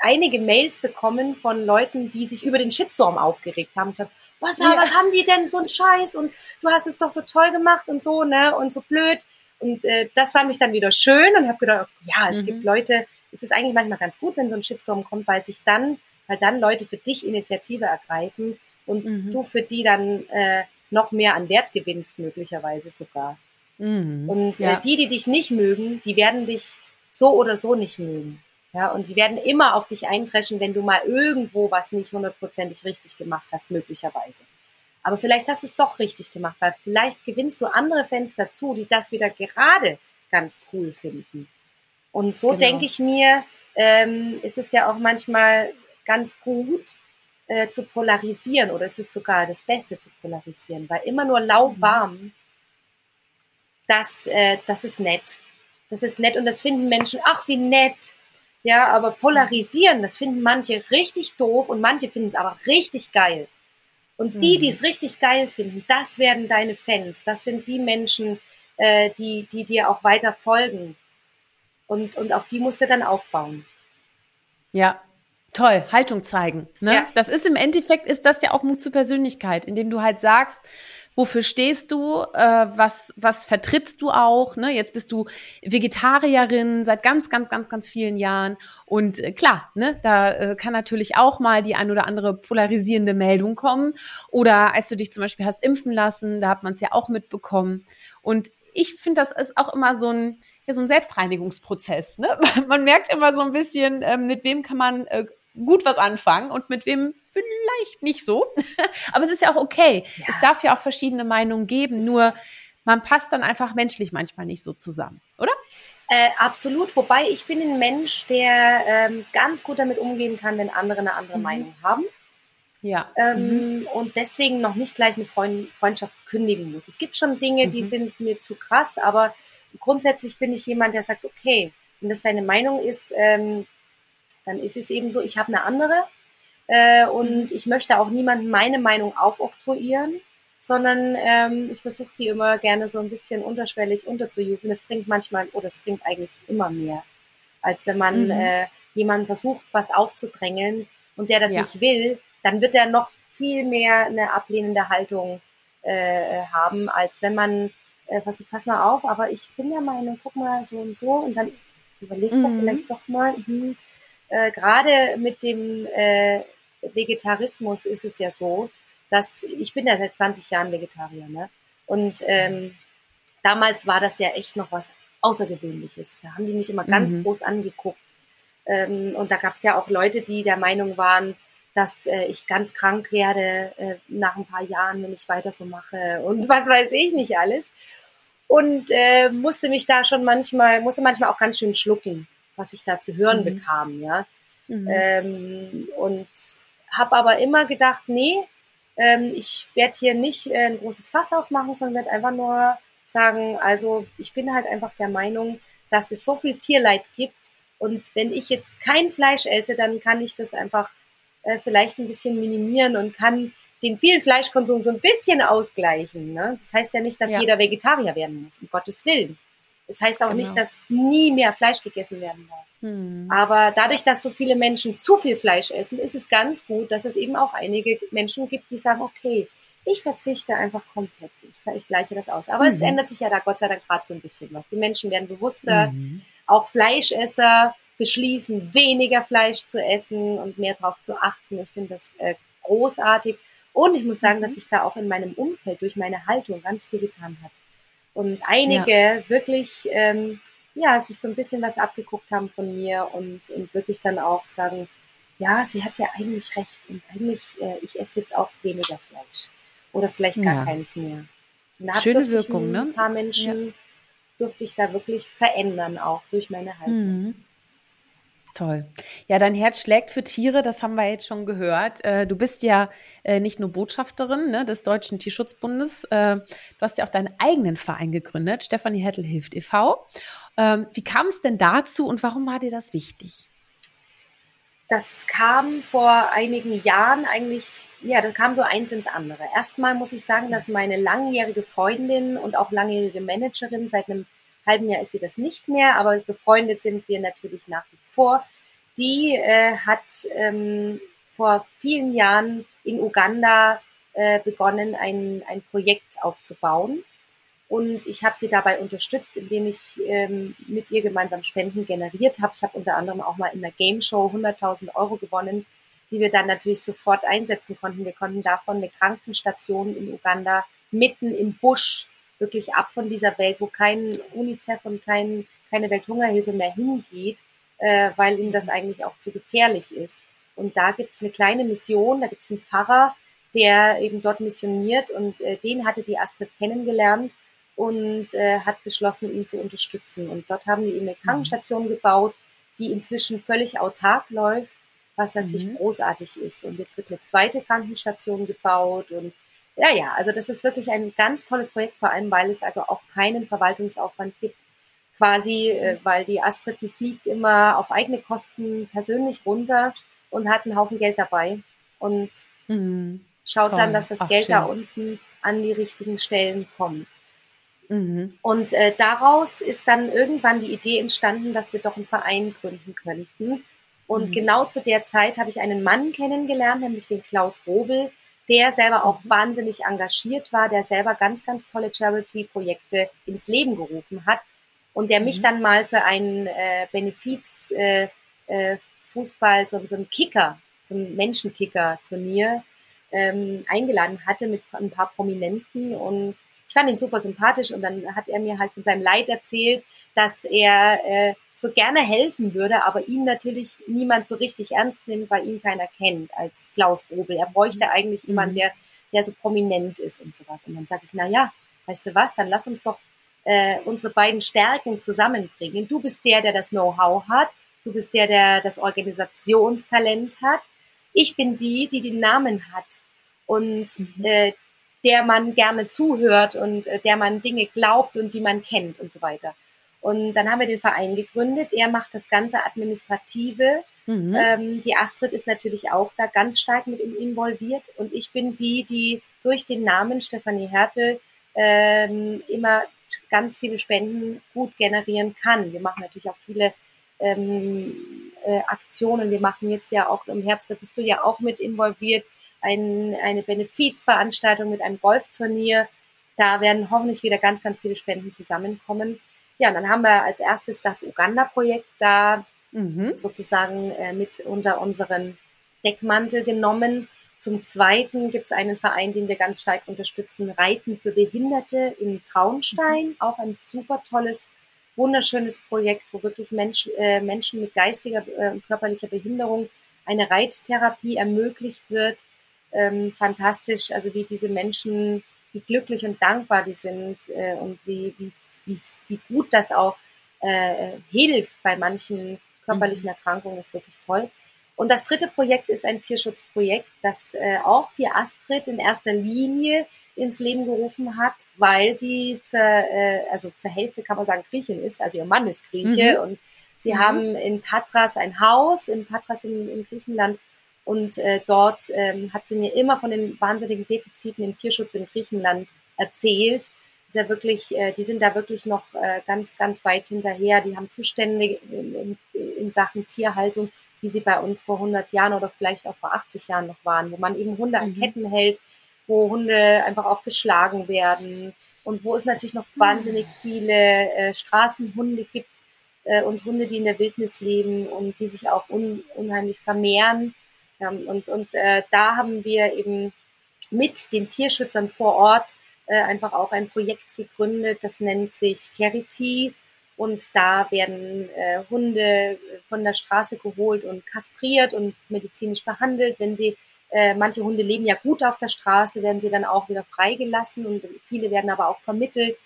einige Mails bekommen von Leuten, die sich über den Shitstorm aufgeregt haben. Und gesagt, was, ja. was haben die denn so ein Scheiß? Und du hast es doch so toll gemacht und so, ne? Und so blöd. Und äh, das fand ich dann wieder schön und habe gedacht, ja, es mhm. gibt Leute, es ist eigentlich manchmal ganz gut, wenn so ein Shitstorm kommt, weil sich dann, weil dann Leute für dich Initiative ergreifen und mhm. du für die dann äh, noch mehr an Wert gewinnst, möglicherweise sogar. Mhm. Und äh, ja. äh, die, die dich nicht mögen, die werden dich so oder so nicht mögen. Ja, und die werden immer auf dich eindreschen, wenn du mal irgendwo was nicht hundertprozentig richtig gemacht hast, möglicherweise. Aber vielleicht hast du es doch richtig gemacht, weil vielleicht gewinnst du andere Fans dazu, die das wieder gerade ganz cool finden. Und so genau. denke ich mir, ähm, ist es ja auch manchmal ganz gut äh, zu polarisieren oder es ist sogar das Beste zu polarisieren, weil immer nur lauwarm mhm das, äh, das ist nett. Das ist nett und das finden Menschen, ach wie nett. Ja, aber polarisieren, das finden manche richtig doof und manche finden es aber richtig geil. Und die, mhm. die es richtig geil finden, das werden deine Fans. Das sind die Menschen, äh, die, die dir auch weiter folgen. Und, und auf die musst du dann aufbauen. Ja, toll, Haltung zeigen. Ne? Ja. Das ist im Endeffekt, ist das ja auch Mut zur Persönlichkeit, indem du halt sagst, wofür stehst du, äh, was, was vertrittst du auch. Ne? Jetzt bist du Vegetarierin seit ganz, ganz, ganz, ganz vielen Jahren. Und äh, klar, ne, da äh, kann natürlich auch mal die ein oder andere polarisierende Meldung kommen. Oder als du dich zum Beispiel hast impfen lassen, da hat man es ja auch mitbekommen. Und ich finde, das ist auch immer so ein, ja, so ein Selbstreinigungsprozess. Ne? Man merkt immer so ein bisschen, äh, mit wem kann man äh, gut was anfangen und mit wem vielleicht nicht so. Aber es ist ja auch okay. Ja. Es darf ja auch verschiedene Meinungen geben, nur man passt dann einfach menschlich manchmal nicht so zusammen, oder? Äh, absolut, wobei ich bin ein Mensch, der ähm, ganz gut damit umgehen kann, wenn andere eine andere mhm. Meinung haben. Ja. Ähm, mhm. Und deswegen noch nicht gleich eine Freund Freundschaft kündigen muss. Es gibt schon Dinge, mhm. die sind mir zu krass, aber grundsätzlich bin ich jemand, der sagt, okay, wenn das deine Meinung ist, ähm, dann ist es eben so, ich habe eine andere äh, und ich möchte auch niemandem meine Meinung aufoktroyieren, sondern ähm, ich versuche die immer gerne so ein bisschen unterschwellig unterzujubeln. Das bringt manchmal, oder es bringt eigentlich immer mehr, als wenn man mhm. äh, jemanden versucht, was aufzudrängeln und der das ja. nicht will, dann wird er noch viel mehr eine ablehnende Haltung äh, haben, als wenn man äh, versucht, pass mal auf, aber ich bin der Meinung, guck mal so und so und dann überlegt mhm. man vielleicht doch mal, hm, äh, gerade mit dem äh, Vegetarismus ist es ja so, dass ich bin ja seit 20 Jahren Vegetarier, ne? Und ähm, damals war das ja echt noch was Außergewöhnliches. Da haben die mich immer ganz mhm. groß angeguckt. Ähm, und da gab es ja auch Leute, die der Meinung waren, dass äh, ich ganz krank werde äh, nach ein paar Jahren, wenn ich weiter so mache und was weiß ich nicht alles. Und äh, musste mich da schon manchmal, musste manchmal auch ganz schön schlucken, was ich da zu hören mhm. bekam, ja. Mhm. Ähm, und habe aber immer gedacht, nee, ähm, ich werde hier nicht äh, ein großes Fass aufmachen, sondern werde einfach nur sagen, also ich bin halt einfach der Meinung, dass es so viel Tierleid gibt und wenn ich jetzt kein Fleisch esse, dann kann ich das einfach äh, vielleicht ein bisschen minimieren und kann den vielen Fleischkonsum so ein bisschen ausgleichen. Ne? Das heißt ja nicht, dass ja. jeder Vegetarier werden muss, um Gottes Willen. Das heißt auch genau. nicht, dass nie mehr Fleisch gegessen werden darf. Hm. Aber dadurch, dass so viele Menschen zu viel Fleisch essen, ist es ganz gut, dass es eben auch einige Menschen gibt, die sagen, okay, ich verzichte einfach komplett. Ich, ich gleiche das aus. Aber mhm. es ändert sich ja da Gott sei Dank gerade so ein bisschen was. Die Menschen werden bewusster. Mhm. Auch Fleischesser beschließen, weniger Fleisch zu essen und mehr darauf zu achten. Ich finde das äh, großartig. Und ich muss sagen, mhm. dass sich da auch in meinem Umfeld durch meine Haltung ganz viel getan hat. Und einige ja. wirklich, ähm, ja, sich so ein bisschen was abgeguckt haben von mir und, und wirklich dann auch sagen, ja, sie hat ja eigentlich recht und eigentlich, äh, ich esse jetzt auch weniger Fleisch oder vielleicht gar ja. keins mehr. Schöne Wirkung, ne? Ein paar Menschen ja. durfte ich da wirklich verändern, auch durch meine Haltung. Mhm. Toll. Ja, dein Herz schlägt für Tiere, das haben wir jetzt schon gehört. Äh, du bist ja äh, nicht nur Botschafterin ne, des Deutschen Tierschutzbundes, äh, du hast ja auch deinen eigenen Verein gegründet, Stefanie Hettel hilft e.V. Ähm, wie kam es denn dazu und warum war dir das wichtig? Das kam vor einigen Jahren eigentlich, ja, das kam so eins ins andere. Erstmal muss ich sagen, dass meine langjährige Freundin und auch langjährige Managerin seit einem halben Jahr ist sie das nicht mehr, aber befreundet sind wir natürlich nach wie vor. Die äh, hat ähm, vor vielen Jahren in Uganda äh, begonnen, ein, ein Projekt aufzubauen. Und ich habe sie dabei unterstützt, indem ich ähm, mit ihr gemeinsam Spenden generiert habe. Ich habe unter anderem auch mal in der Game Show 100.000 Euro gewonnen, die wir dann natürlich sofort einsetzen konnten. Wir konnten davon eine Krankenstation in Uganda mitten im Busch wirklich ab von dieser Welt, wo kein UNICEF und kein, keine Welthungerhilfe mehr hingeht, äh, weil ihnen das eigentlich auch zu gefährlich ist. Und da gibt's eine kleine Mission, da gibt's einen Pfarrer, der eben dort missioniert und äh, den hatte die Astrid kennengelernt und äh, hat beschlossen, ihn zu unterstützen. Und dort haben wir ihm eine mhm. Krankenstation gebaut, die inzwischen völlig autark läuft, was natürlich mhm. großartig ist. Und jetzt wird eine zweite Krankenstation gebaut und ja, ja, also das ist wirklich ein ganz tolles Projekt, vor allem weil es also auch keinen Verwaltungsaufwand gibt. Quasi, äh, weil die Astrid, die fliegt immer auf eigene Kosten persönlich runter und hat einen Haufen Geld dabei und mhm. schaut Toll. dann, dass das Ach, Geld schön. da unten an die richtigen Stellen kommt. Mhm. Und äh, daraus ist dann irgendwann die Idee entstanden, dass wir doch einen Verein gründen könnten. Und mhm. genau zu der Zeit habe ich einen Mann kennengelernt, nämlich den Klaus Robel, der selber auch wahnsinnig engagiert war, der selber ganz, ganz tolle Charity-Projekte ins Leben gerufen hat und der mich mhm. dann mal für einen äh, Benefiz äh, äh, Fußball, so, so ein Kicker, so ein Menschenkicker-Turnier ähm, eingeladen hatte mit ein paar Prominenten und ich fand ihn super sympathisch und dann hat er mir halt von seinem Leid erzählt, dass er äh, so gerne helfen würde, aber ihn natürlich niemand so richtig ernst nimmt, weil ihn keiner kennt als Klaus Robel. Er bräuchte mhm. eigentlich mhm. jemanden, der, der so prominent ist und sowas. Und dann sage ich, na ja, weißt du was, dann lass uns doch äh, unsere beiden Stärken zusammenbringen. Du bist der, der das Know-how hat. Du bist der, der das Organisationstalent hat. Ich bin die, die den Namen hat. Und mhm. äh, der man gerne zuhört und äh, der man Dinge glaubt und die man kennt und so weiter. Und dann haben wir den Verein gegründet. Er macht das ganze Administrative. Mhm. Ähm, die Astrid ist natürlich auch da ganz stark mit involviert. Und ich bin die, die durch den Namen Stefanie Hertel ähm, immer ganz viele Spenden gut generieren kann. Wir machen natürlich auch viele ähm, äh, Aktionen. Wir machen jetzt ja auch im Herbst, da bist du ja auch mit involviert, ein, eine Benefizveranstaltung mit einem Golfturnier. Da werden hoffentlich wieder ganz, ganz viele Spenden zusammenkommen. Ja, und dann haben wir als erstes das Uganda-Projekt da mhm. sozusagen äh, mit unter unseren Deckmantel genommen. Zum Zweiten gibt es einen Verein, den wir ganz stark unterstützen, Reiten für Behinderte in Traunstein. Mhm. Auch ein super tolles, wunderschönes Projekt, wo wirklich Mensch, äh, Menschen mit geistiger äh, und körperlicher Behinderung eine Reittherapie ermöglicht wird ähm, fantastisch, also wie diese Menschen, wie glücklich und dankbar die sind äh, und wie, wie, wie, wie gut das auch äh, hilft bei manchen körperlichen mhm. Erkrankungen, ist wirklich toll. Und das dritte Projekt ist ein Tierschutzprojekt, das äh, auch die Astrid in erster Linie ins Leben gerufen hat, weil sie zur, äh, also zur Hälfte kann man sagen Griechin ist, also ihr Mann ist Grieche mhm. und sie mhm. haben in Patras ein Haus, in Patras in, in Griechenland und äh, dort ähm, hat sie mir immer von den wahnsinnigen Defiziten im Tierschutz in Griechenland erzählt. Ist ja wirklich, äh, die sind da wirklich noch äh, ganz, ganz weit hinterher. Die haben Zustände in, in, in Sachen Tierhaltung, wie sie bei uns vor 100 Jahren oder vielleicht auch vor 80 Jahren noch waren, wo man eben Hunde an mhm. Ketten hält, wo Hunde einfach auch geschlagen werden und wo es natürlich noch wahnsinnig viele äh, Straßenhunde gibt äh, und Hunde, die in der Wildnis leben und die sich auch un unheimlich vermehren. Ja, und und äh, da haben wir eben mit den Tierschützern vor Ort äh, einfach auch ein Projekt gegründet, das nennt sich Carity und da werden äh, Hunde von der Straße geholt und kastriert und medizinisch behandelt. Wenn sie, äh, manche Hunde leben ja gut auf der Straße, werden sie dann auch wieder freigelassen und viele werden aber auch vermittelt.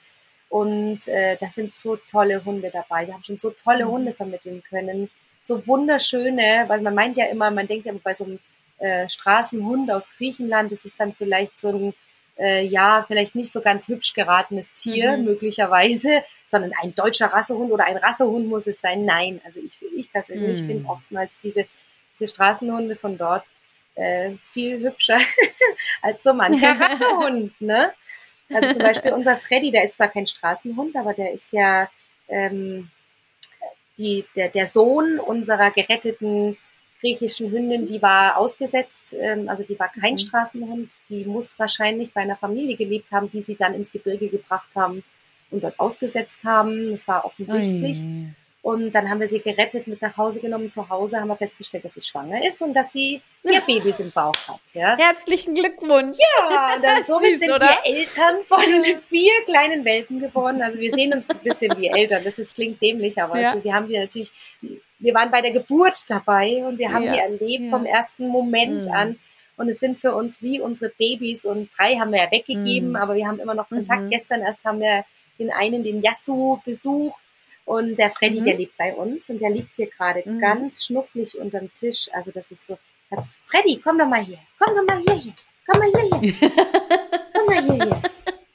Und äh, das sind so tolle Hunde dabei. Wir haben schon so tolle mhm. Hunde vermitteln können. So wunderschöne, weil man meint ja immer, man denkt ja bei so einem äh, Straßenhund aus Griechenland, das ist dann vielleicht so ein äh, ja, vielleicht nicht so ganz hübsch geratenes Tier, mhm. möglicherweise, sondern ein deutscher Rassehund oder ein Rassehund muss es sein. Nein, also ich, ich persönlich mhm. finde oftmals diese, diese Straßenhunde von dort äh, viel hübscher als so mancher Rassehund, ne? Also zum Beispiel unser Freddy, der ist zwar kein Straßenhund, aber der ist ja ähm, die, der, der Sohn unserer geretteten griechischen Hündin, die war ausgesetzt, ähm, also die war kein mhm. Straßenhund, die muss wahrscheinlich bei einer Familie gelebt haben, die sie dann ins Gebirge gebracht haben und dort ausgesetzt haben. Das war offensichtlich. Ui. Und dann haben wir sie gerettet, mit nach Hause genommen. Zu Hause haben wir festgestellt, dass sie schwanger ist und dass sie vier Babys im Bauch hat. Ja. Herzlichen Glückwunsch. Ja, dann somit sind oder? wir Eltern von vier kleinen Welpen geworden. Also wir sehen uns ein bisschen wie Eltern. Das ist, klingt dämlich, aber ja. ist, wir haben die natürlich wir waren bei der Geburt dabei und wir haben ja. die erlebt ja. vom ersten Moment mhm. an. Und es sind für uns wie unsere Babys und drei haben wir ja weggegeben, mhm. aber wir haben immer noch Kontakt. Mhm. Gestern erst haben wir den einen, den Yasu, besucht und der Freddy, mhm. der lebt bei uns und der liegt hier gerade mhm. ganz schnufflig unterm Tisch. Also das ist so, das, Freddy, komm doch mal hier, komm doch mal hier, hier. komm mal hier, hier. komm mal hier, hier.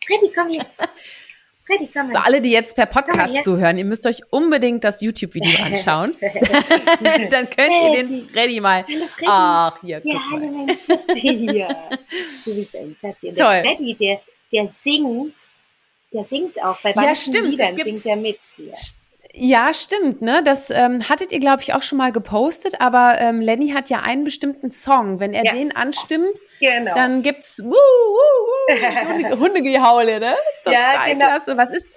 Freddy, komm hier. Freddy, komm mal. So, alle, die jetzt per Podcast zuhören, ihr müsst euch unbedingt das YouTube-Video anschauen. Dann könnt ihr den Freddy mal. Hallo Freddy. Ach, hier, Ja, hallo mein Schatzi hier. Du bist ein Schatzi. Und der Freddy, der, der singt, der singt auch bei manchen ja, stimmt, Liedern, singt er mit. Hier. Ja, stimmt, ne? Das ähm, hattet ihr, glaube ich, auch schon mal gepostet, aber ähm, Lenny hat ja einen bestimmten Song. Wenn er ja. den anstimmt, genau. dann gibt's wuh, wuh, wuh, Hundegehaule, ne? Total ja, genau. klasse. Was ist,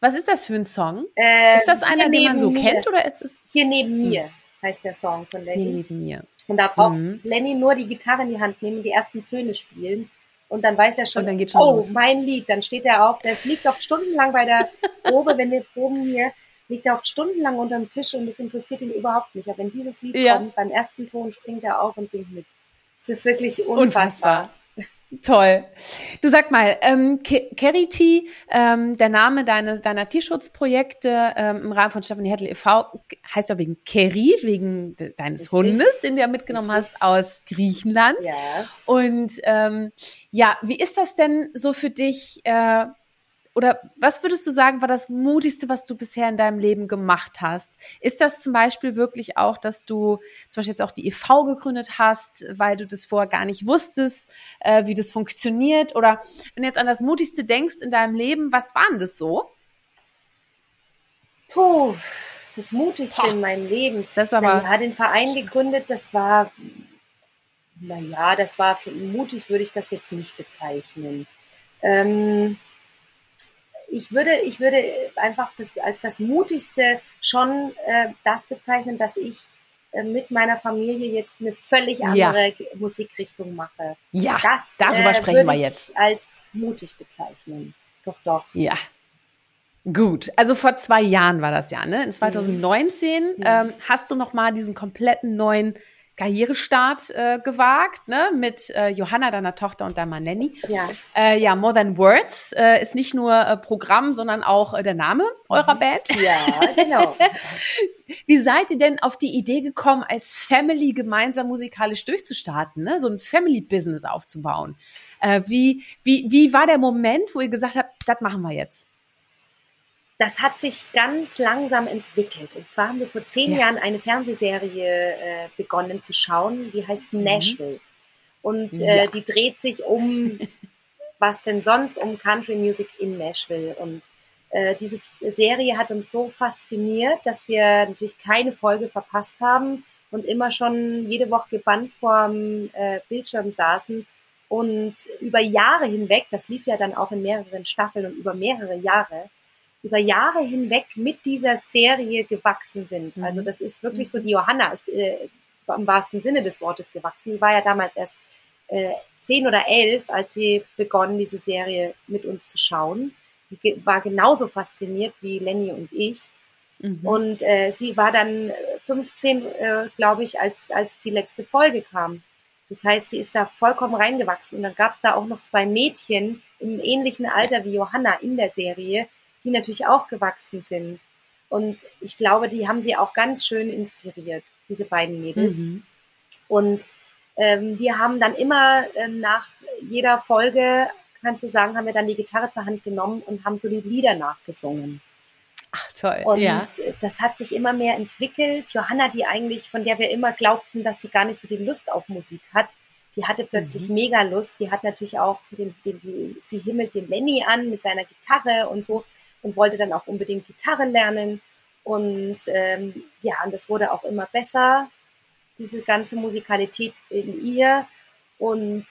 was ist das für ein Song? Äh, ist das einer, den man so mir. kennt oder ist es? Hier neben hm. mir heißt der Song von Lenny. Hier neben mir. Und da braucht mhm. Lenny nur die Gitarre in die Hand nehmen, die ersten Töne spielen. Und dann weiß er schon, schon oh, los. mein Lied. Dann steht er auf. Das liegt doch stundenlang bei der Probe, wenn wir proben hier liegt er oft stundenlang unterm Tisch und es interessiert ihn überhaupt nicht. Aber wenn dieses Lied ja. kommt, beim ersten Ton springt er auf und singt mit. Es ist wirklich unfassbar. unfassbar. Toll. Du sag mal, ähm, Keriti, ähm, der Name deine, deiner Tierschutzprojekte ähm, im Rahmen von Stephanie Hettel e.V. heißt ja wegen Keri, wegen de deines Richtig. Hundes, den du ja mitgenommen Richtig. hast aus Griechenland. Ja. Und ähm, ja, wie ist das denn so für dich? Äh, oder was würdest du sagen, war das Mutigste, was du bisher in deinem Leben gemacht hast? Ist das zum Beispiel wirklich auch, dass du zum Beispiel jetzt auch die e.V. gegründet hast, weil du das vorher gar nicht wusstest, äh, wie das funktioniert? Oder wenn du jetzt an das Mutigste denkst in deinem Leben, was war denn das so? Puh, das Mutigste Poh. in meinem Leben. Das aber. Ja, den Verein gegründet, das war, naja, das war für mutig, würde ich das jetzt nicht bezeichnen. Ähm, ich würde, ich würde einfach das, als das Mutigste schon äh, das bezeichnen, dass ich äh, mit meiner Familie jetzt eine völlig andere ja. Musikrichtung mache. Ja, das, darüber äh, sprechen wir jetzt. als mutig bezeichnen. Doch, doch. Ja. Gut, also vor zwei Jahren war das ja, ne? In 2019 mhm. ähm, hast du noch mal diesen kompletten neuen Karrierestart äh, gewagt, ne, mit äh, Johanna, deiner Tochter und deinem Mann Lenny. Ja. Äh, ja, More Than Words äh, ist nicht nur äh, Programm, sondern auch äh, der Name eurer mhm. Band. Ja, genau. Wie seid ihr denn auf die Idee gekommen, als Family gemeinsam musikalisch durchzustarten, ne? so ein Family-Business aufzubauen? Äh, wie, wie, wie war der Moment, wo ihr gesagt habt, das machen wir jetzt? Das hat sich ganz langsam entwickelt. Und zwar haben wir vor zehn ja. Jahren eine Fernsehserie äh, begonnen zu schauen, die heißt mhm. Nashville. Und äh, ja. die dreht sich um, was denn sonst, um Country Music in Nashville. Und äh, diese Serie hat uns so fasziniert, dass wir natürlich keine Folge verpasst haben und immer schon jede Woche gebannt vorm äh, Bildschirm saßen und über Jahre hinweg, das lief ja dann auch in mehreren Staffeln und über mehrere Jahre, über Jahre hinweg mit dieser Serie gewachsen sind. Mhm. Also das ist wirklich so, die Johanna ist äh, im wahrsten Sinne des Wortes gewachsen. Die war ja damals erst äh, zehn oder elf, als sie begonnen, diese Serie mit uns zu schauen. Die war genauso fasziniert wie Lenny und ich. Mhm. Und äh, sie war dann 15, äh, glaube ich, als, als die letzte Folge kam. Das heißt, sie ist da vollkommen reingewachsen. Und dann gab es da auch noch zwei Mädchen im ähnlichen Alter wie Johanna in der Serie, die natürlich auch gewachsen sind. Und ich glaube, die haben sie auch ganz schön inspiriert, diese beiden Mädels. Mhm. Und ähm, wir haben dann immer ähm, nach jeder Folge, kannst du sagen, haben wir dann die Gitarre zur Hand genommen und haben so die Lieder nachgesungen. Ach toll. Und ja. das hat sich immer mehr entwickelt. Johanna, die eigentlich, von der wir immer glaubten, dass sie gar nicht so die Lust auf Musik hat, die hatte plötzlich mhm. mega Lust. Die hat natürlich auch, den, den, die, sie himmelt den Lenny an mit seiner Gitarre und so und wollte dann auch unbedingt Gitarre lernen. Und ähm, ja, und das wurde auch immer besser, diese ganze Musikalität in ihr. Und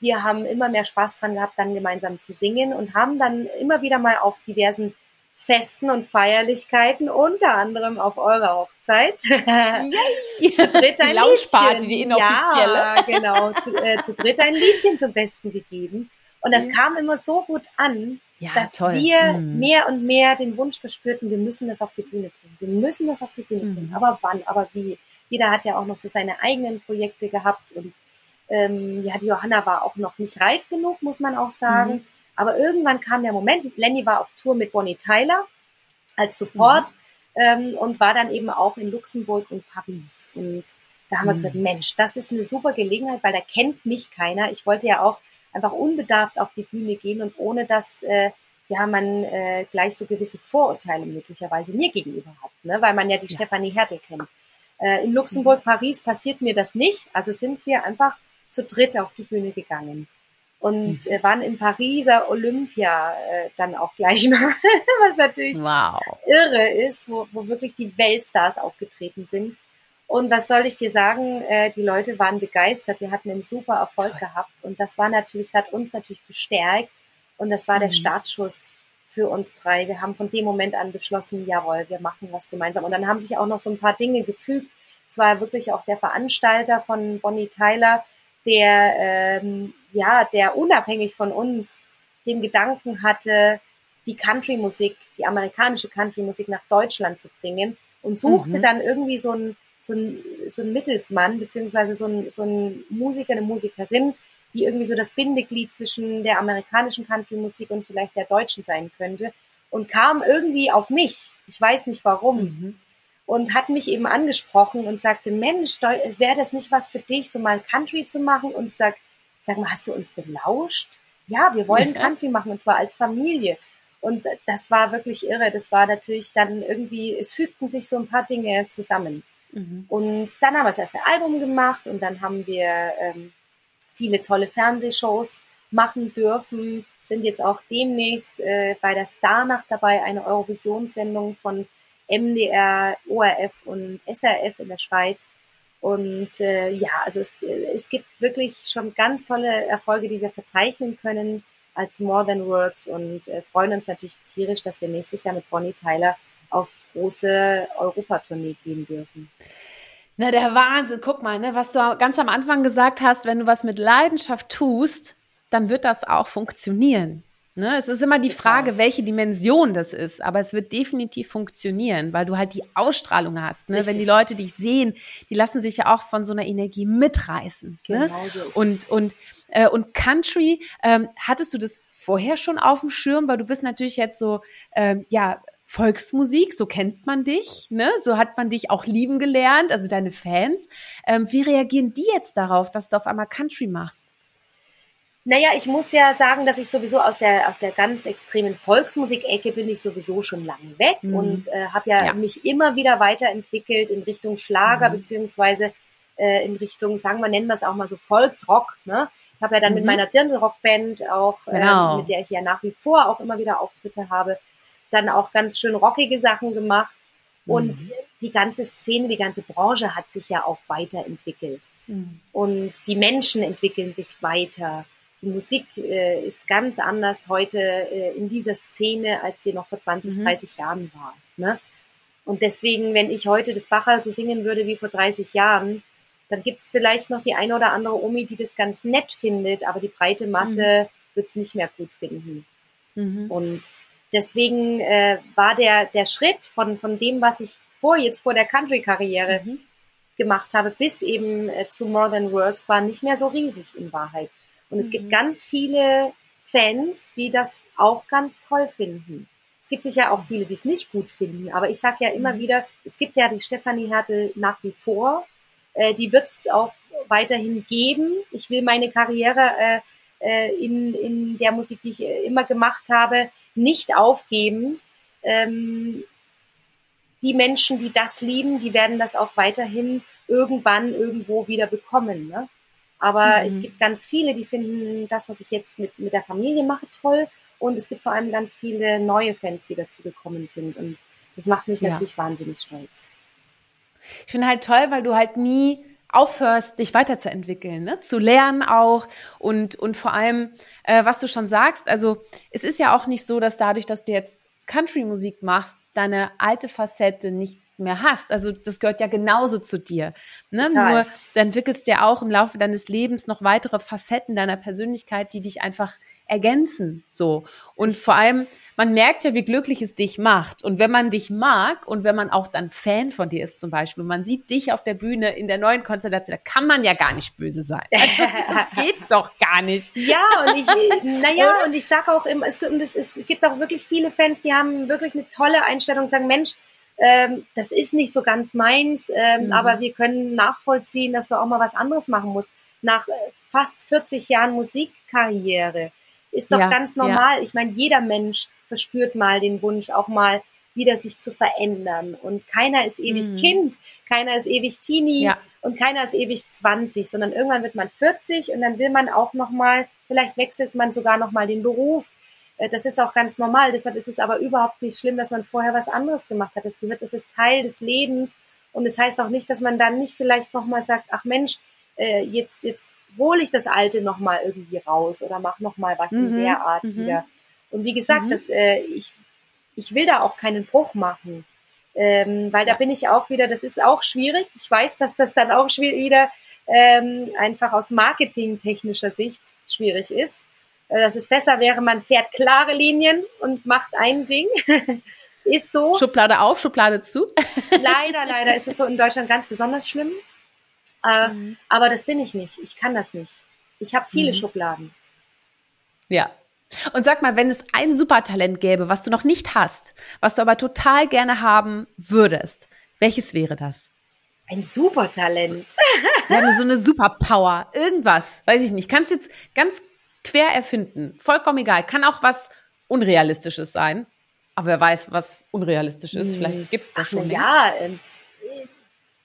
wir haben immer mehr Spaß dran gehabt, dann gemeinsam zu singen und haben dann immer wieder mal auf diversen Festen und Feierlichkeiten, unter anderem auf eurer Hochzeit. Yay. zu dritt ein die Liedchen. die inoffizielle. Ja, genau. Zu, äh, zu dritt ein Liedchen zum Besten gegeben. Und das mhm. kam immer so gut an, ja, dass toll. wir mhm. mehr und mehr den Wunsch verspürten, wir müssen das auf die Bühne bringen. Wir müssen das auf die Bühne bringen. Mhm. Aber wann, aber wie? Jeder hat ja auch noch so seine eigenen Projekte gehabt und ähm, ja, die Johanna war auch noch nicht reif genug, muss man auch sagen. Mhm. Aber irgendwann kam der Moment, Lenny war auf Tour mit Bonnie Tyler als Support mhm. ähm, und war dann eben auch in Luxemburg und Paris. Und da haben wir gesagt, mhm. Mensch, das ist eine super Gelegenheit, weil da kennt mich keiner. Ich wollte ja auch einfach unbedarft auf die Bühne gehen und ohne dass äh, ja man äh, gleich so gewisse Vorurteile möglicherweise mir gegenüber hat, ne? weil man ja die ja. Stefanie Härte kennt. Äh, in Luxemburg, mhm. Paris passiert mir das nicht. Also sind wir einfach zu dritt auf die Bühne gegangen und mhm. äh, waren im Pariser Olympia äh, dann auch gleich noch, was natürlich wow. irre ist, wo, wo wirklich die Weltstars aufgetreten sind. Und was soll ich dir sagen? Äh, die Leute waren begeistert. Wir hatten einen super Erfolg Toll. gehabt. Und das war natürlich, das hat uns natürlich bestärkt. Und das war mhm. der Startschuss für uns drei. Wir haben von dem Moment an beschlossen, jawohl, wir machen was gemeinsam. Und dann haben sich auch noch so ein paar Dinge gefügt. Es war wirklich auch der Veranstalter von Bonnie Tyler, der, ähm, ja, der unabhängig von uns den Gedanken hatte, die Country-Musik, die amerikanische Country-Musik nach Deutschland zu bringen und suchte mhm. dann irgendwie so ein so ein, so ein Mittelsmann, beziehungsweise so ein, so ein Musiker, eine Musikerin, die irgendwie so das Bindeglied zwischen der amerikanischen Country-Musik und vielleicht der deutschen sein könnte. Und kam irgendwie auf mich. Ich weiß nicht warum. Mhm. Und hat mich eben angesprochen und sagte, Mensch, wäre das nicht was für dich, so mal Country zu machen? Und sag, sag mal, hast du uns belauscht? Ja, wir wollen Country machen und zwar als Familie. Und das war wirklich irre. Das war natürlich dann irgendwie, es fügten sich so ein paar Dinge zusammen. Mhm. Und dann haben wir das erste Album gemacht und dann haben wir ähm, viele tolle Fernsehshows machen dürfen, sind jetzt auch demnächst äh, bei der Starnacht dabei, eine Eurovisionssendung von MDR, ORF und SRF in der Schweiz. Und äh, ja, also es, es gibt wirklich schon ganz tolle Erfolge, die wir verzeichnen können als More Than Words und äh, freuen uns natürlich tierisch, dass wir nächstes Jahr mit Bonnie Tyler auf große Europatournee gehen dürfen. Na, der Wahnsinn. Guck mal, ne, was du ganz am Anfang gesagt hast, wenn du was mit Leidenschaft tust, dann wird das auch funktionieren. Ne, es ist immer die Frage, welche Dimension das ist, aber es wird definitiv funktionieren, weil du halt die Ausstrahlung hast. Ne? Wenn die Leute dich sehen, die lassen sich ja auch von so einer Energie mitreißen. Ne? Genau ne? so ist und, es. und, äh, und Country, ähm, hattest du das vorher schon auf dem Schirm, weil du bist natürlich jetzt so, ähm, ja, Volksmusik, so kennt man dich, ne? So hat man dich auch lieben gelernt, also deine Fans. Ähm, wie reagieren die jetzt darauf, dass du auf einmal Country machst? Naja, ich muss ja sagen, dass ich sowieso aus der, aus der ganz extremen Volksmusik-Ecke bin ich sowieso schon lange weg mhm. und äh, habe ja, ja, mich immer wieder weiterentwickelt in Richtung Schlager, mhm. beziehungsweise äh, in Richtung, sagen wir, nennen wir es auch mal so Volksrock. Ne? Ich habe ja dann mhm. mit meiner Dirndl-Rock-Band auch, genau. äh, mit der ich ja nach wie vor auch immer wieder Auftritte habe, dann auch ganz schön rockige Sachen gemacht. Und mhm. die ganze Szene, die ganze Branche hat sich ja auch weiterentwickelt. Mhm. Und die Menschen entwickeln sich weiter die Musik äh, ist ganz anders heute äh, in dieser Szene, als sie noch vor 20, mhm. 30 Jahren war. Ne? Und deswegen, wenn ich heute das Bacher so singen würde wie vor 30 Jahren, dann gibt es vielleicht noch die eine oder andere Omi, die das ganz nett findet, aber die breite Masse mhm. wird es nicht mehr gut finden. Mhm. Und deswegen äh, war der, der Schritt von, von dem, was ich vor, jetzt vor der Country-Karriere mhm. gemacht habe, bis eben äh, zu More Than Words, war nicht mehr so riesig in Wahrheit. Und es gibt mhm. ganz viele Fans, die das auch ganz toll finden. Es gibt sicher auch viele, die es nicht gut finden, aber ich sage ja immer mhm. wieder, es gibt ja die Stefanie Hertel nach wie vor. Äh, die wird es auch weiterhin geben. Ich will meine Karriere äh, äh, in, in der Musik, die ich äh, immer gemacht habe, nicht aufgeben. Ähm, die Menschen, die das lieben, die werden das auch weiterhin irgendwann irgendwo wieder bekommen. Ne? Aber mhm. es gibt ganz viele, die finden das, was ich jetzt mit, mit der Familie mache, toll. Und es gibt vor allem ganz viele neue Fans, die dazu gekommen sind. Und das macht mich ja. natürlich wahnsinnig stolz. Ich finde halt toll, weil du halt nie aufhörst, dich weiterzuentwickeln, ne? zu lernen auch und, und vor allem, äh, was du schon sagst, also es ist ja auch nicht so, dass dadurch, dass du jetzt Country-Musik machst, deine alte Facette nicht mehr hast. Also das gehört ja genauso zu dir. Ne? Nur du entwickelst ja auch im Laufe deines Lebens noch weitere Facetten deiner Persönlichkeit, die dich einfach ergänzen. So. Und Richtig. vor allem, man merkt ja, wie glücklich es dich macht. Und wenn man dich mag und wenn man auch dann Fan von dir ist zum Beispiel, man sieht dich auf der Bühne in der neuen Konstellation, da kann man ja gar nicht böse sein. Also, das geht doch gar nicht. Ja, und ich, naja, und ich sage auch immer, es, es gibt auch wirklich viele Fans, die haben wirklich eine tolle Einstellung, sagen, Mensch, ähm, das ist nicht so ganz meins, ähm, mhm. aber wir können nachvollziehen, dass du auch mal was anderes machen musst. Nach äh, fast 40 Jahren Musikkarriere ist doch ja, ganz normal. Ja. Ich meine, jeder Mensch verspürt mal den Wunsch, auch mal wieder sich zu verändern. Und keiner ist ewig mhm. Kind, keiner ist ewig Teenie ja. und keiner ist ewig 20, sondern irgendwann wird man 40 und dann will man auch noch mal, vielleicht wechselt man sogar noch mal den Beruf äh, das ist auch ganz normal. Deshalb ist es aber überhaupt nicht schlimm, dass man vorher was anderes gemacht hat. Das gehört, das ist Teil des Lebens. Und es das heißt auch nicht, dass man dann nicht vielleicht nochmal sagt, ach Mensch, äh, jetzt, jetzt hole ich das Alte nochmal irgendwie raus oder mach nochmal was mhm. in der Art mhm. wieder. Und wie gesagt, mhm. das, äh, ich, ich will da auch keinen Bruch machen. Ähm, weil da bin ich auch wieder, das ist auch schwierig. Ich weiß, dass das dann auch wieder ähm, einfach aus marketingtechnischer Sicht schwierig ist. Äh, dass es besser wäre, man fährt klare Linien und macht ein Ding. ist so. Schublade auf, Schublade zu. leider, leider ist es so in Deutschland ganz besonders schlimm. Äh, mhm. Aber das bin ich nicht. Ich kann das nicht. Ich habe viele mhm. Schubladen. Ja. Und sag mal, wenn es ein Supertalent gäbe, was du noch nicht hast, was du aber total gerne haben würdest, welches wäre das? Ein Supertalent. Ja, so eine Superpower. Irgendwas. Weiß ich nicht. Kannst jetzt ganz quer erfinden. Vollkommen egal. Kann auch was Unrealistisches sein. Aber wer weiß, was unrealistisch ist. Vielleicht hm. gibt es das Ach, schon. Ja, ähm,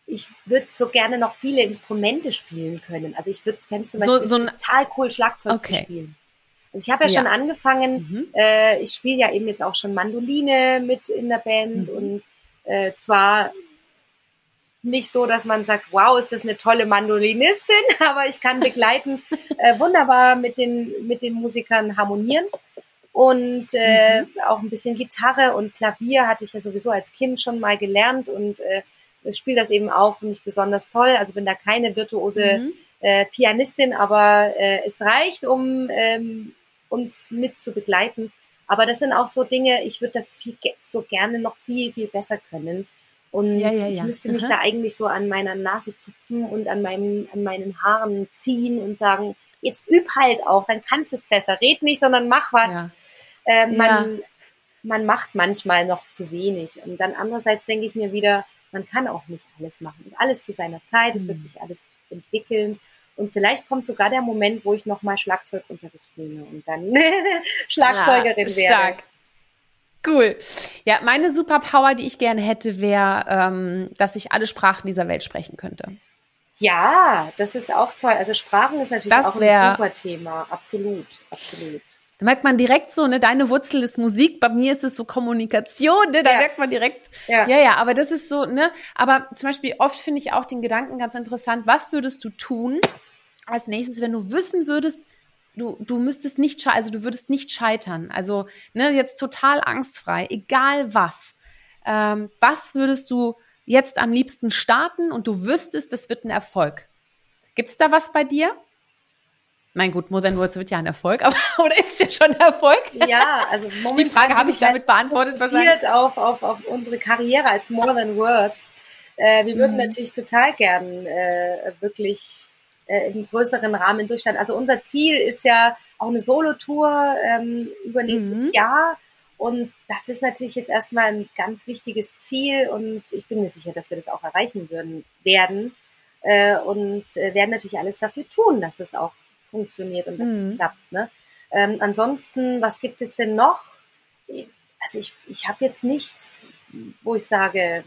ich würde so gerne noch viele Instrumente spielen können. Also ich würde fände zum Beispiel so, so total cool Schlagzeug okay. zu spielen. Also ich habe ja, ja, schon angefangen, mhm. äh, ich spiele ja eben jetzt auch schon Mandoline mit in der Band mhm. und äh, zwar nicht so, dass man sagt, wow, ist das eine tolle Mandolinistin, aber ich kann begleiten äh, wunderbar mit den, mit den Musikern harmonieren. Und äh, mhm. auch ein bisschen Gitarre und Klavier hatte ich ja sowieso als Kind schon mal gelernt und äh, spiele das eben auch nicht besonders toll. Also bin da keine virtuose mhm. äh, Pianistin, aber äh, es reicht, um ähm, uns mit zu begleiten. Aber das sind auch so Dinge, ich würde das viel, so gerne noch viel, viel besser können. Und ja, ja, ich ja. müsste mich da eigentlich so an meiner Nase zupfen und an, meinem, an meinen Haaren ziehen und sagen, jetzt üb halt auch, dann kannst du es besser. Red nicht, sondern mach was. Äh, man, man macht manchmal noch zu wenig. Und dann andererseits denke ich mir wieder, man kann auch nicht alles machen. Und alles zu seiner Zeit, es mhm. wird sich alles entwickeln. Und vielleicht kommt sogar der Moment, wo ich nochmal Schlagzeugunterricht nehme und dann Schlagzeugerin ja, stark. werde. Cool. Ja, meine Superpower, die ich gerne hätte, wäre, ähm, dass ich alle Sprachen dieser Welt sprechen könnte. Ja, das ist auch toll. Also Sprachen ist natürlich das auch ein super Thema. Absolut, absolut. Da merkt man direkt so, ne, deine Wurzel ist Musik, bei mir ist es so Kommunikation, ne, da ja. merkt man direkt, ja. ja, ja, aber das ist so, ne, aber zum Beispiel oft finde ich auch den Gedanken ganz interessant, was würdest du tun als nächstes, wenn du wissen würdest, du, du müsstest nicht, also du würdest nicht scheitern, also, ne, jetzt total angstfrei, egal was, ähm, was würdest du jetzt am liebsten starten und du wüsstest, das wird ein Erfolg? Gibt's da was bei dir? Mein gut, More Than Words wird ja ein Erfolg, aber oder ist ja schon ein Erfolg? Ja, also momentan die Frage habe ich damit beantwortet wahrscheinlich. Auf, auf, auf unsere Karriere als More Than Words. Äh, wir würden mhm. natürlich total gern äh, wirklich äh, im größeren Rahmen durchstarten. Also unser Ziel ist ja auch eine Solo-Tour ähm, übernächstes mhm. Jahr. Und das ist natürlich jetzt erstmal ein ganz wichtiges Ziel und ich bin mir sicher, dass wir das auch erreichen würden, werden. Äh, und äh, werden natürlich alles dafür tun, dass es auch funktioniert und dass mhm. es klappt. Ne? Ähm, ansonsten, was gibt es denn noch? Also ich, ich habe jetzt nichts, wo ich sage,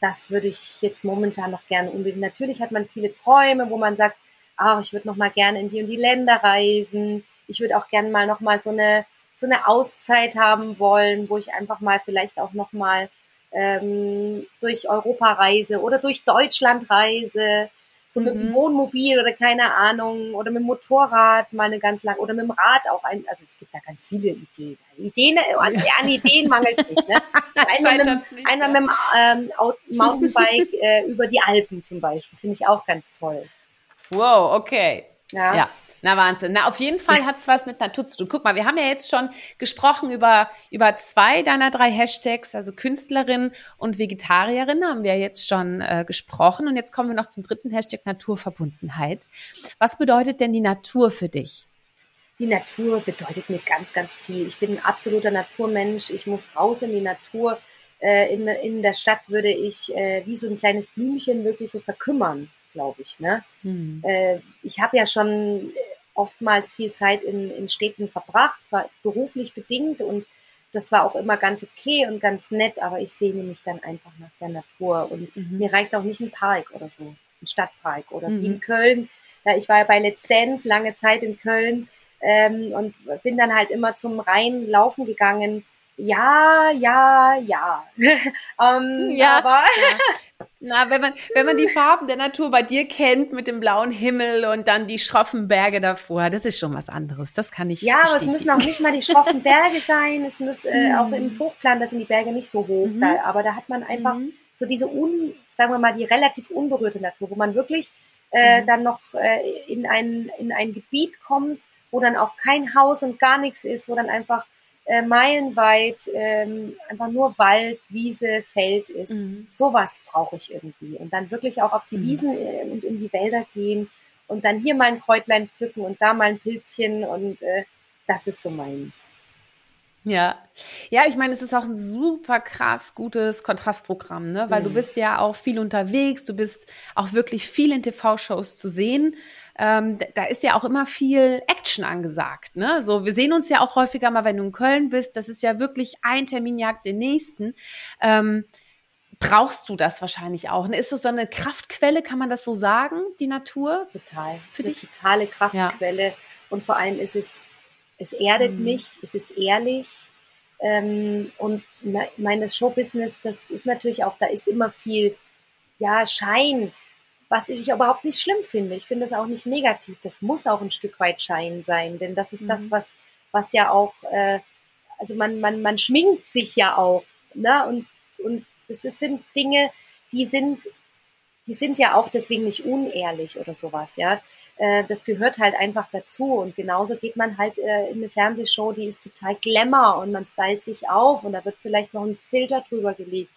das würde ich jetzt momentan noch gerne unbedingt. Natürlich hat man viele Träume, wo man sagt, ach, ich würde noch mal gerne in die und die Länder reisen. Ich würde auch gerne mal noch mal so eine so eine Auszeit haben wollen, wo ich einfach mal vielleicht auch noch mal ähm, durch Europa reise oder durch Deutschland reise so mit dem mhm. Wohnmobil oder keine Ahnung, oder mit dem Motorrad mal eine ganz lang, oder mit dem Rad auch ein, also es gibt da ganz viele Ideen. Ideen, an, an Ideen mangelt es nicht, ne? Einmal, mit, nicht, einmal ja. mit dem ähm, Mountainbike äh, über die Alpen zum Beispiel, finde ich auch ganz toll. Wow, okay. Ja. ja. Na Wahnsinn. Na, auf jeden Fall hat's was mit Natur zu tun. Guck mal, wir haben ja jetzt schon gesprochen über, über zwei deiner drei Hashtags, also Künstlerin und Vegetarierin haben wir jetzt schon äh, gesprochen. Und jetzt kommen wir noch zum dritten Hashtag Naturverbundenheit. Was bedeutet denn die Natur für dich? Die Natur bedeutet mir ganz, ganz viel. Ich bin ein absoluter Naturmensch. Ich muss raus in die Natur. Äh, in, in der Stadt würde ich äh, wie so ein kleines Blümchen wirklich so verkümmern glaube ich. Ne? Mhm. Ich habe ja schon oftmals viel Zeit in, in Städten verbracht, war beruflich bedingt und das war auch immer ganz okay und ganz nett, aber ich sehne mich dann einfach nach der Natur und mhm. mir reicht auch nicht ein Park oder so, ein Stadtpark oder mhm. wie in Köln. Ja, ich war ja bei Let's Dance lange Zeit in Köln ähm, und bin dann halt immer zum Rhein laufen gegangen. Ja, ja, ja. ähm, ja, aber ja. Na, wenn man, wenn man die Farben der Natur bei dir kennt mit dem blauen Himmel und dann die schroffen Berge davor, das ist schon was anderes. Das kann ich. Ja, aber es müssen auch nicht mal die schroffen Berge sein. Es muss äh, auch im Hochplan, da sind die Berge nicht so hoch. Mhm. Da, aber da hat man einfach mhm. so diese un, sagen wir mal, die relativ unberührte Natur, wo man wirklich äh, mhm. dann noch äh, in ein, in ein Gebiet kommt, wo dann auch kein Haus und gar nichts ist, wo dann einfach äh, meilenweit ähm, einfach nur Wald, Wiese, Feld ist. Mhm. Sowas brauche ich irgendwie. Und dann wirklich auch auf die mhm. Wiesen äh, und in die Wälder gehen und dann hier mal ein Kräutlein pflücken und da mal ein Pilzchen und äh, das ist so meins. Ja, ja, ich meine, es ist auch ein super krass gutes Kontrastprogramm, ne? Weil mhm. du bist ja auch viel unterwegs, du bist auch wirklich viel in TV-Shows zu sehen ähm, da ist ja auch immer viel Action angesagt. Ne? So, wir sehen uns ja auch häufiger mal, wenn du in Köln bist. Das ist ja wirklich ein Termin jagt den nächsten. Ähm, brauchst du das wahrscheinlich auch? Ne? Ist so eine Kraftquelle, kann man das so sagen, die Natur? Total. Für dich? totale Kraftquelle. Ja. Und vor allem ist es, es erdet mhm. mich, es ist ehrlich. Ähm, und mein Showbusiness, das ist natürlich auch, da ist immer viel, ja, Schein was ich überhaupt nicht schlimm finde. Ich finde das auch nicht negativ. Das muss auch ein Stück weit Schein sein, denn das ist mhm. das, was, was ja auch, äh, also man, man, man schminkt sich ja auch. Ne? Und, und das, das sind Dinge, die sind die sind ja auch deswegen nicht unehrlich oder sowas, ja. Äh, das gehört halt einfach dazu. Und genauso geht man halt äh, in eine Fernsehshow, die ist total glamour und man stylt sich auf und da wird vielleicht noch ein Filter drüber gelegt.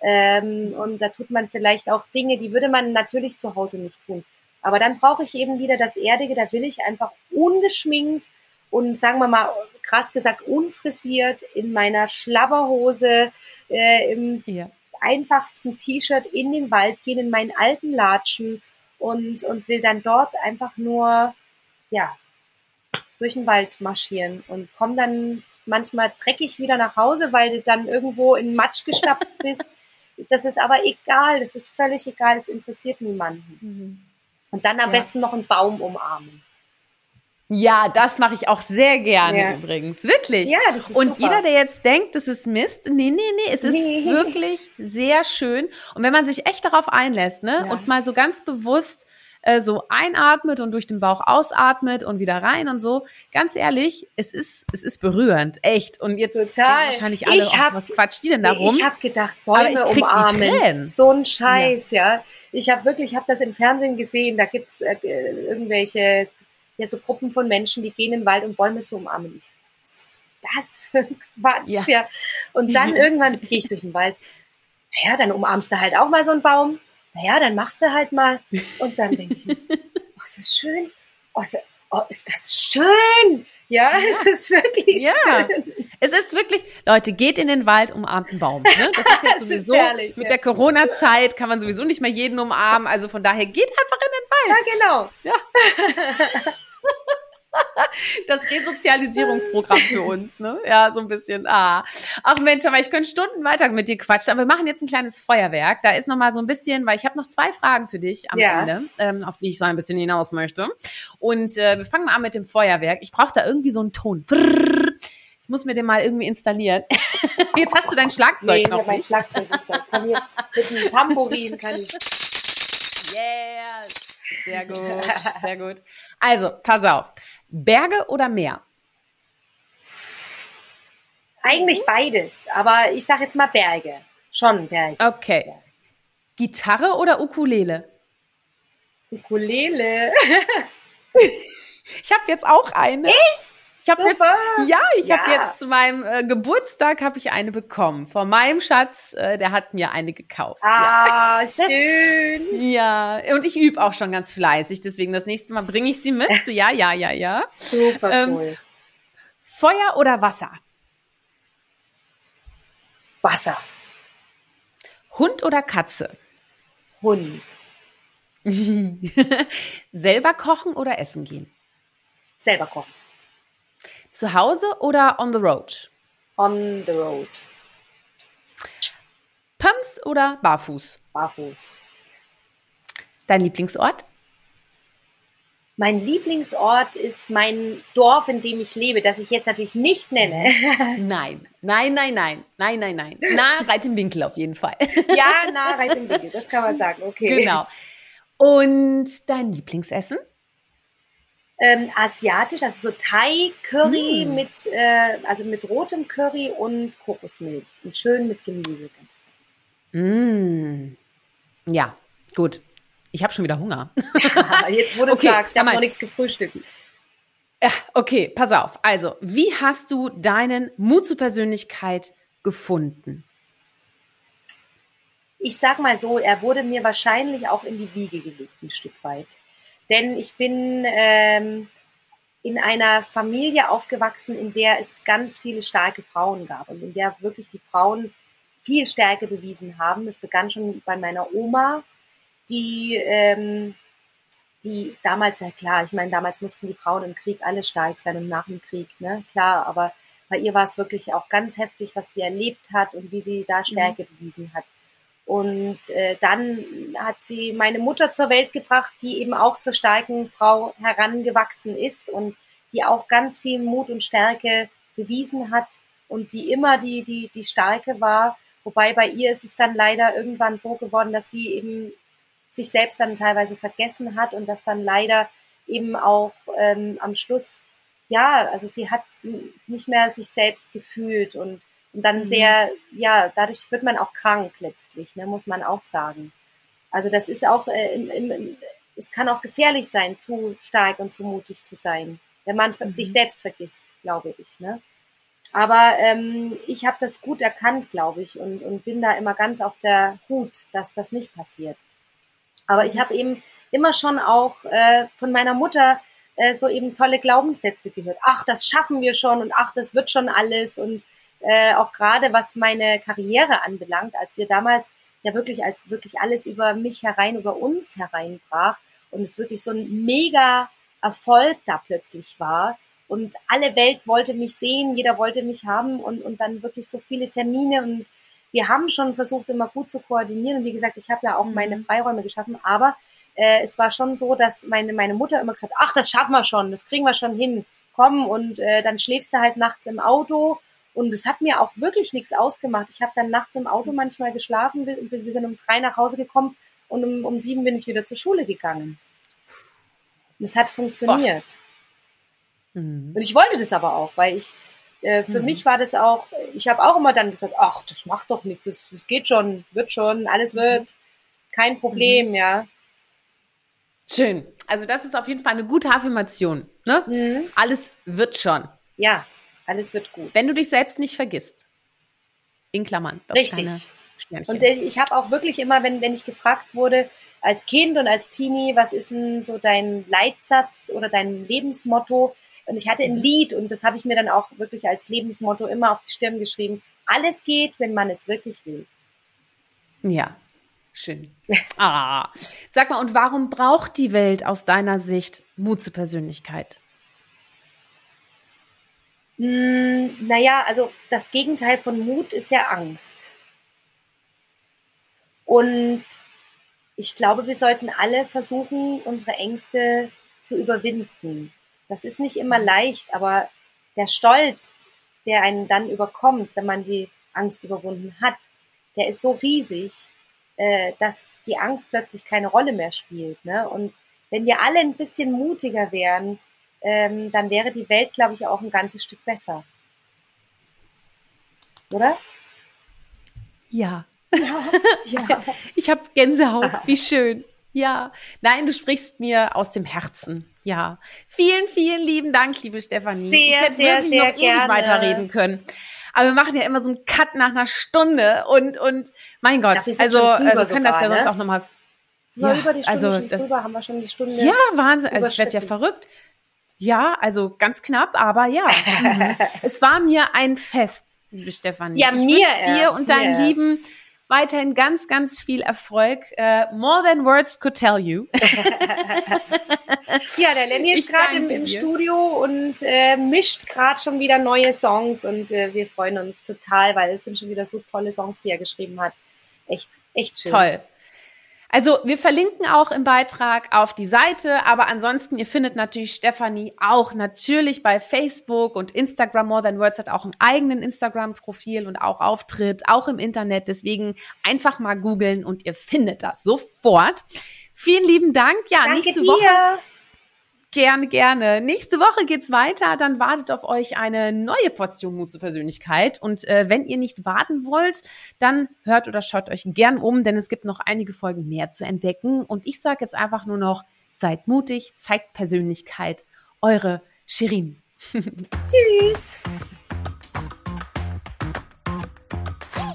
Ähm, und da tut man vielleicht auch Dinge, die würde man natürlich zu Hause nicht tun. Aber dann brauche ich eben wieder das Erdige, da will ich einfach ungeschminkt und sagen wir mal krass gesagt unfrisiert in meiner Schlabberhose, äh, im ja. einfachsten T-Shirt in den Wald gehen, in meinen alten Latschen und, und will dann dort einfach nur, ja, durch den Wald marschieren und komme dann manchmal dreckig wieder nach Hause, weil du dann irgendwo in Matsch gestapft bist. Das ist aber egal, das ist völlig egal, es interessiert niemanden. Mhm. Und dann am ja. besten noch einen Baum umarmen. Ja, das mache ich auch sehr gerne ja. übrigens. Wirklich. Ja, das ist Und super. jeder, der jetzt denkt, das ist Mist, nee, nee, nee, es ist nee. wirklich sehr schön. Und wenn man sich echt darauf einlässt, ne, ja. und mal so ganz bewusst äh, so einatmet und durch den Bauch ausatmet und wieder rein und so, ganz ehrlich, es ist, es ist berührend, echt. Und jetzt Total. wahrscheinlich alle, ich hab, oh, was quatscht die denn da rum? Ich habe gedacht, Bäume umarmen. So ein Scheiß, ja. ja. Ich habe wirklich, ich habe das im Fernsehen gesehen, da gibt's äh, irgendwelche ja, so Gruppen von Menschen, die gehen in den Wald, um Bäume zu umarmen. Ich, das für ein Quatsch, ja. ja. Und dann irgendwann gehe ich durch den Wald. Naja, dann umarmst du halt auch mal so einen Baum. Naja, dann machst du halt mal. Und dann denke ich, oh, ist das schön. Oh, ist, oh, ist das schön. Ja, ja, es ist wirklich ja. schön. Es ist wirklich, Leute, geht in den Wald, umarmt einen Baum. Ne? Das ist jetzt sowieso, ist herrlich, mit ja. der Corona-Zeit kann man sowieso nicht mehr jeden umarmen. Also von daher, geht einfach in den Wald. Ja, genau. Ja. Das Resozialisierungsprogramm für uns, ne? Ja, so ein bisschen. Ah. Ach Mensch, aber ich könnte Stunden weiter mit dir quatschen. Aber wir machen jetzt ein kleines Feuerwerk. Da ist noch mal so ein bisschen, weil ich habe noch zwei Fragen für dich am ja. Ende, ähm, auf die ich so ein bisschen hinaus möchte. Und äh, wir fangen mal an mit dem Feuerwerk. Ich brauche da irgendwie so einen Ton. Ich muss mir den mal irgendwie installieren. Jetzt hast du dein Schlagzeug nee, noch mein Schlagzeug nicht. Ich kann hier mit einem Tambourin kann ich. Yes. Sehr gut, sehr gut. Also, pass auf. Berge oder Meer? Eigentlich beides, aber ich sage jetzt mal Berge. Schon Berge. Okay. Gitarre oder Ukulele? Ukulele. ich habe jetzt auch eine. Echt? Ich habe jetzt, ja, ich ja. habe jetzt zu meinem äh, Geburtstag habe ich eine bekommen von meinem Schatz. Äh, der hat mir eine gekauft. Ah, ja. schön. Ja, und ich übe auch schon ganz fleißig. Deswegen das nächste Mal bringe ich sie mit. So, ja, ja, ja, ja. Super ähm, cool. Feuer oder Wasser? Wasser. Hund oder Katze? Hund. Selber kochen oder essen gehen? Selber kochen. Zu Hause oder on the road? On the road. Pumps oder barfuß? Barfuß. Dein Lieblingsort? Mein Lieblingsort ist mein Dorf, in dem ich lebe, das ich jetzt natürlich nicht nenne. Nein, nein, nein, nein, nein, nein, nein. Nah Reit im Winkel auf jeden Fall. Ja, nah Reit im Winkel, das kann man sagen, okay. Genau. Und dein Lieblingsessen? Ähm, asiatisch, also so Thai-Curry mm. mit, äh, also mit rotem Curry und Kokosmilch und schön mit Gemüse. Ganz mm. Ja, gut. Ich habe schon wieder Hunger. Jetzt, wo du okay, sagst, ich habe noch nichts gefrühstückt. Ja, okay, pass auf. Also, wie hast du deinen Mut zur Persönlichkeit gefunden? Ich sag mal so, er wurde mir wahrscheinlich auch in die Wiege gelegt, ein Stück weit. Denn ich bin ähm, in einer Familie aufgewachsen, in der es ganz viele starke Frauen gab und in der wirklich die Frauen viel Stärke bewiesen haben. Das begann schon bei meiner Oma, die, ähm, die damals, ja klar, ich meine, damals mussten die Frauen im Krieg alle stark sein und nach dem Krieg, ne, klar, aber bei ihr war es wirklich auch ganz heftig, was sie erlebt hat und wie sie da Stärke mhm. bewiesen hat. Und äh, dann hat sie meine Mutter zur Welt gebracht, die eben auch zur starken Frau herangewachsen ist und die auch ganz viel Mut und Stärke bewiesen hat und die immer die, die, die Starke war. Wobei bei ihr ist es dann leider irgendwann so geworden, dass sie eben sich selbst dann teilweise vergessen hat und das dann leider eben auch ähm, am Schluss, ja, also sie hat nicht mehr sich selbst gefühlt und und dann mhm. sehr, ja, dadurch wird man auch krank letztlich, ne, muss man auch sagen. Also das ist auch, äh, im, im, es kann auch gefährlich sein, zu stark und zu mutig zu sein, wenn man mhm. sich selbst vergisst, glaube ich. Ne? Aber ähm, ich habe das gut erkannt, glaube ich, und, und bin da immer ganz auf der Hut, dass das nicht passiert. Aber ich mhm. habe eben immer schon auch äh, von meiner Mutter äh, so eben tolle Glaubenssätze gehört. Ach, das schaffen wir schon und ach, das wird schon alles. Und äh, auch gerade was meine Karriere anbelangt, als wir damals ja wirklich als wirklich alles über mich herein, über uns hereinbrach und es wirklich so ein mega Erfolg da plötzlich war. Und alle Welt wollte mich sehen, jeder wollte mich haben und, und dann wirklich so viele Termine und wir haben schon versucht, immer gut zu koordinieren. Und wie gesagt, ich habe ja auch meine mhm. Freiräume geschaffen, aber äh, es war schon so, dass meine, meine Mutter immer gesagt hat, ach, das schaffen wir schon, das kriegen wir schon hin, komm. Und äh, dann schläfst du halt nachts im Auto. Und es hat mir auch wirklich nichts ausgemacht. Ich habe dann nachts im Auto manchmal geschlafen, wir, wir sind um drei nach Hause gekommen und um, um sieben bin ich wieder zur Schule gegangen. Und es hat funktioniert. Mhm. Und ich wollte das aber auch, weil ich, äh, für mhm. mich war das auch, ich habe auch immer dann gesagt, ach, das macht doch nichts, es geht schon, wird schon, alles mhm. wird, kein Problem, mhm. ja. Schön. Also das ist auf jeden Fall eine gute Affirmation. Ne? Mhm. Alles wird schon. Ja, alles wird gut. Wenn du dich selbst nicht vergisst. In Klammern. Richtig. Und ich, ich habe auch wirklich immer, wenn, wenn ich gefragt wurde, als Kind und als Teenie, was ist denn so dein Leitsatz oder dein Lebensmotto? Und ich hatte ein mhm. Lied und das habe ich mir dann auch wirklich als Lebensmotto immer auf die Stirn geschrieben. Alles geht, wenn man es wirklich will. Ja, schön. Ah. Sag mal, und warum braucht die Welt aus deiner Sicht Mut zur Persönlichkeit? Hm, naja, also das Gegenteil von Mut ist ja Angst. Und ich glaube, wir sollten alle versuchen, unsere Ängste zu überwinden. Das ist nicht immer leicht, aber der Stolz, der einen dann überkommt, wenn man die Angst überwunden hat, der ist so riesig, äh, dass die Angst plötzlich keine Rolle mehr spielt. Ne? Und wenn wir alle ein bisschen mutiger wären, ähm, dann wäre die Welt, glaube ich, auch ein ganzes Stück besser. Oder? Ja, ja, ja. Ich habe Gänsehaut, wie schön. Ja, nein, du sprichst mir aus dem Herzen. Ja, vielen, vielen lieben Dank, liebe Stefanie. Sehr, ich hätte sehr, wirklich sehr noch gerne. ewig weiterreden können. Aber wir machen ja immer so einen Cut nach einer Stunde und, und mein Gott, also äh, wir können sogar, das ja ne? sonst auch nochmal. Ja, über die Stunde also das, drüber, haben wir schon die Stunde. Ja, Wahnsinn. Also ich werde ja verrückt. Ja, also ganz knapp, aber ja. Mhm. es war mir ein Fest, liebe Stefanie. Ja, ich mir dir erst, und deinen Lieben weiterhin ganz, ganz viel Erfolg. Uh, more than words could tell you. ja, der Lenny ist gerade im, im Studio und äh, mischt gerade schon wieder neue Songs und äh, wir freuen uns total, weil es sind schon wieder so tolle Songs, die er geschrieben hat. Echt, echt schön. Toll. Also wir verlinken auch im Beitrag auf die Seite, aber ansonsten, ihr findet natürlich Stefanie auch natürlich bei Facebook und Instagram. More Than Words hat auch einen eigenen Instagram-Profil und auch Auftritt, auch im Internet. Deswegen einfach mal googeln und ihr findet das sofort. Vielen lieben Dank. Ja, Danke nächste dir. Woche Gerne, gerne. Nächste Woche geht's weiter. Dann wartet auf euch eine neue Portion Mut zur Persönlichkeit. Und äh, wenn ihr nicht warten wollt, dann hört oder schaut euch gern um, denn es gibt noch einige Folgen mehr zu entdecken. Und ich sage jetzt einfach nur noch, seid mutig, zeigt Persönlichkeit. Eure Shirin. Tschüss.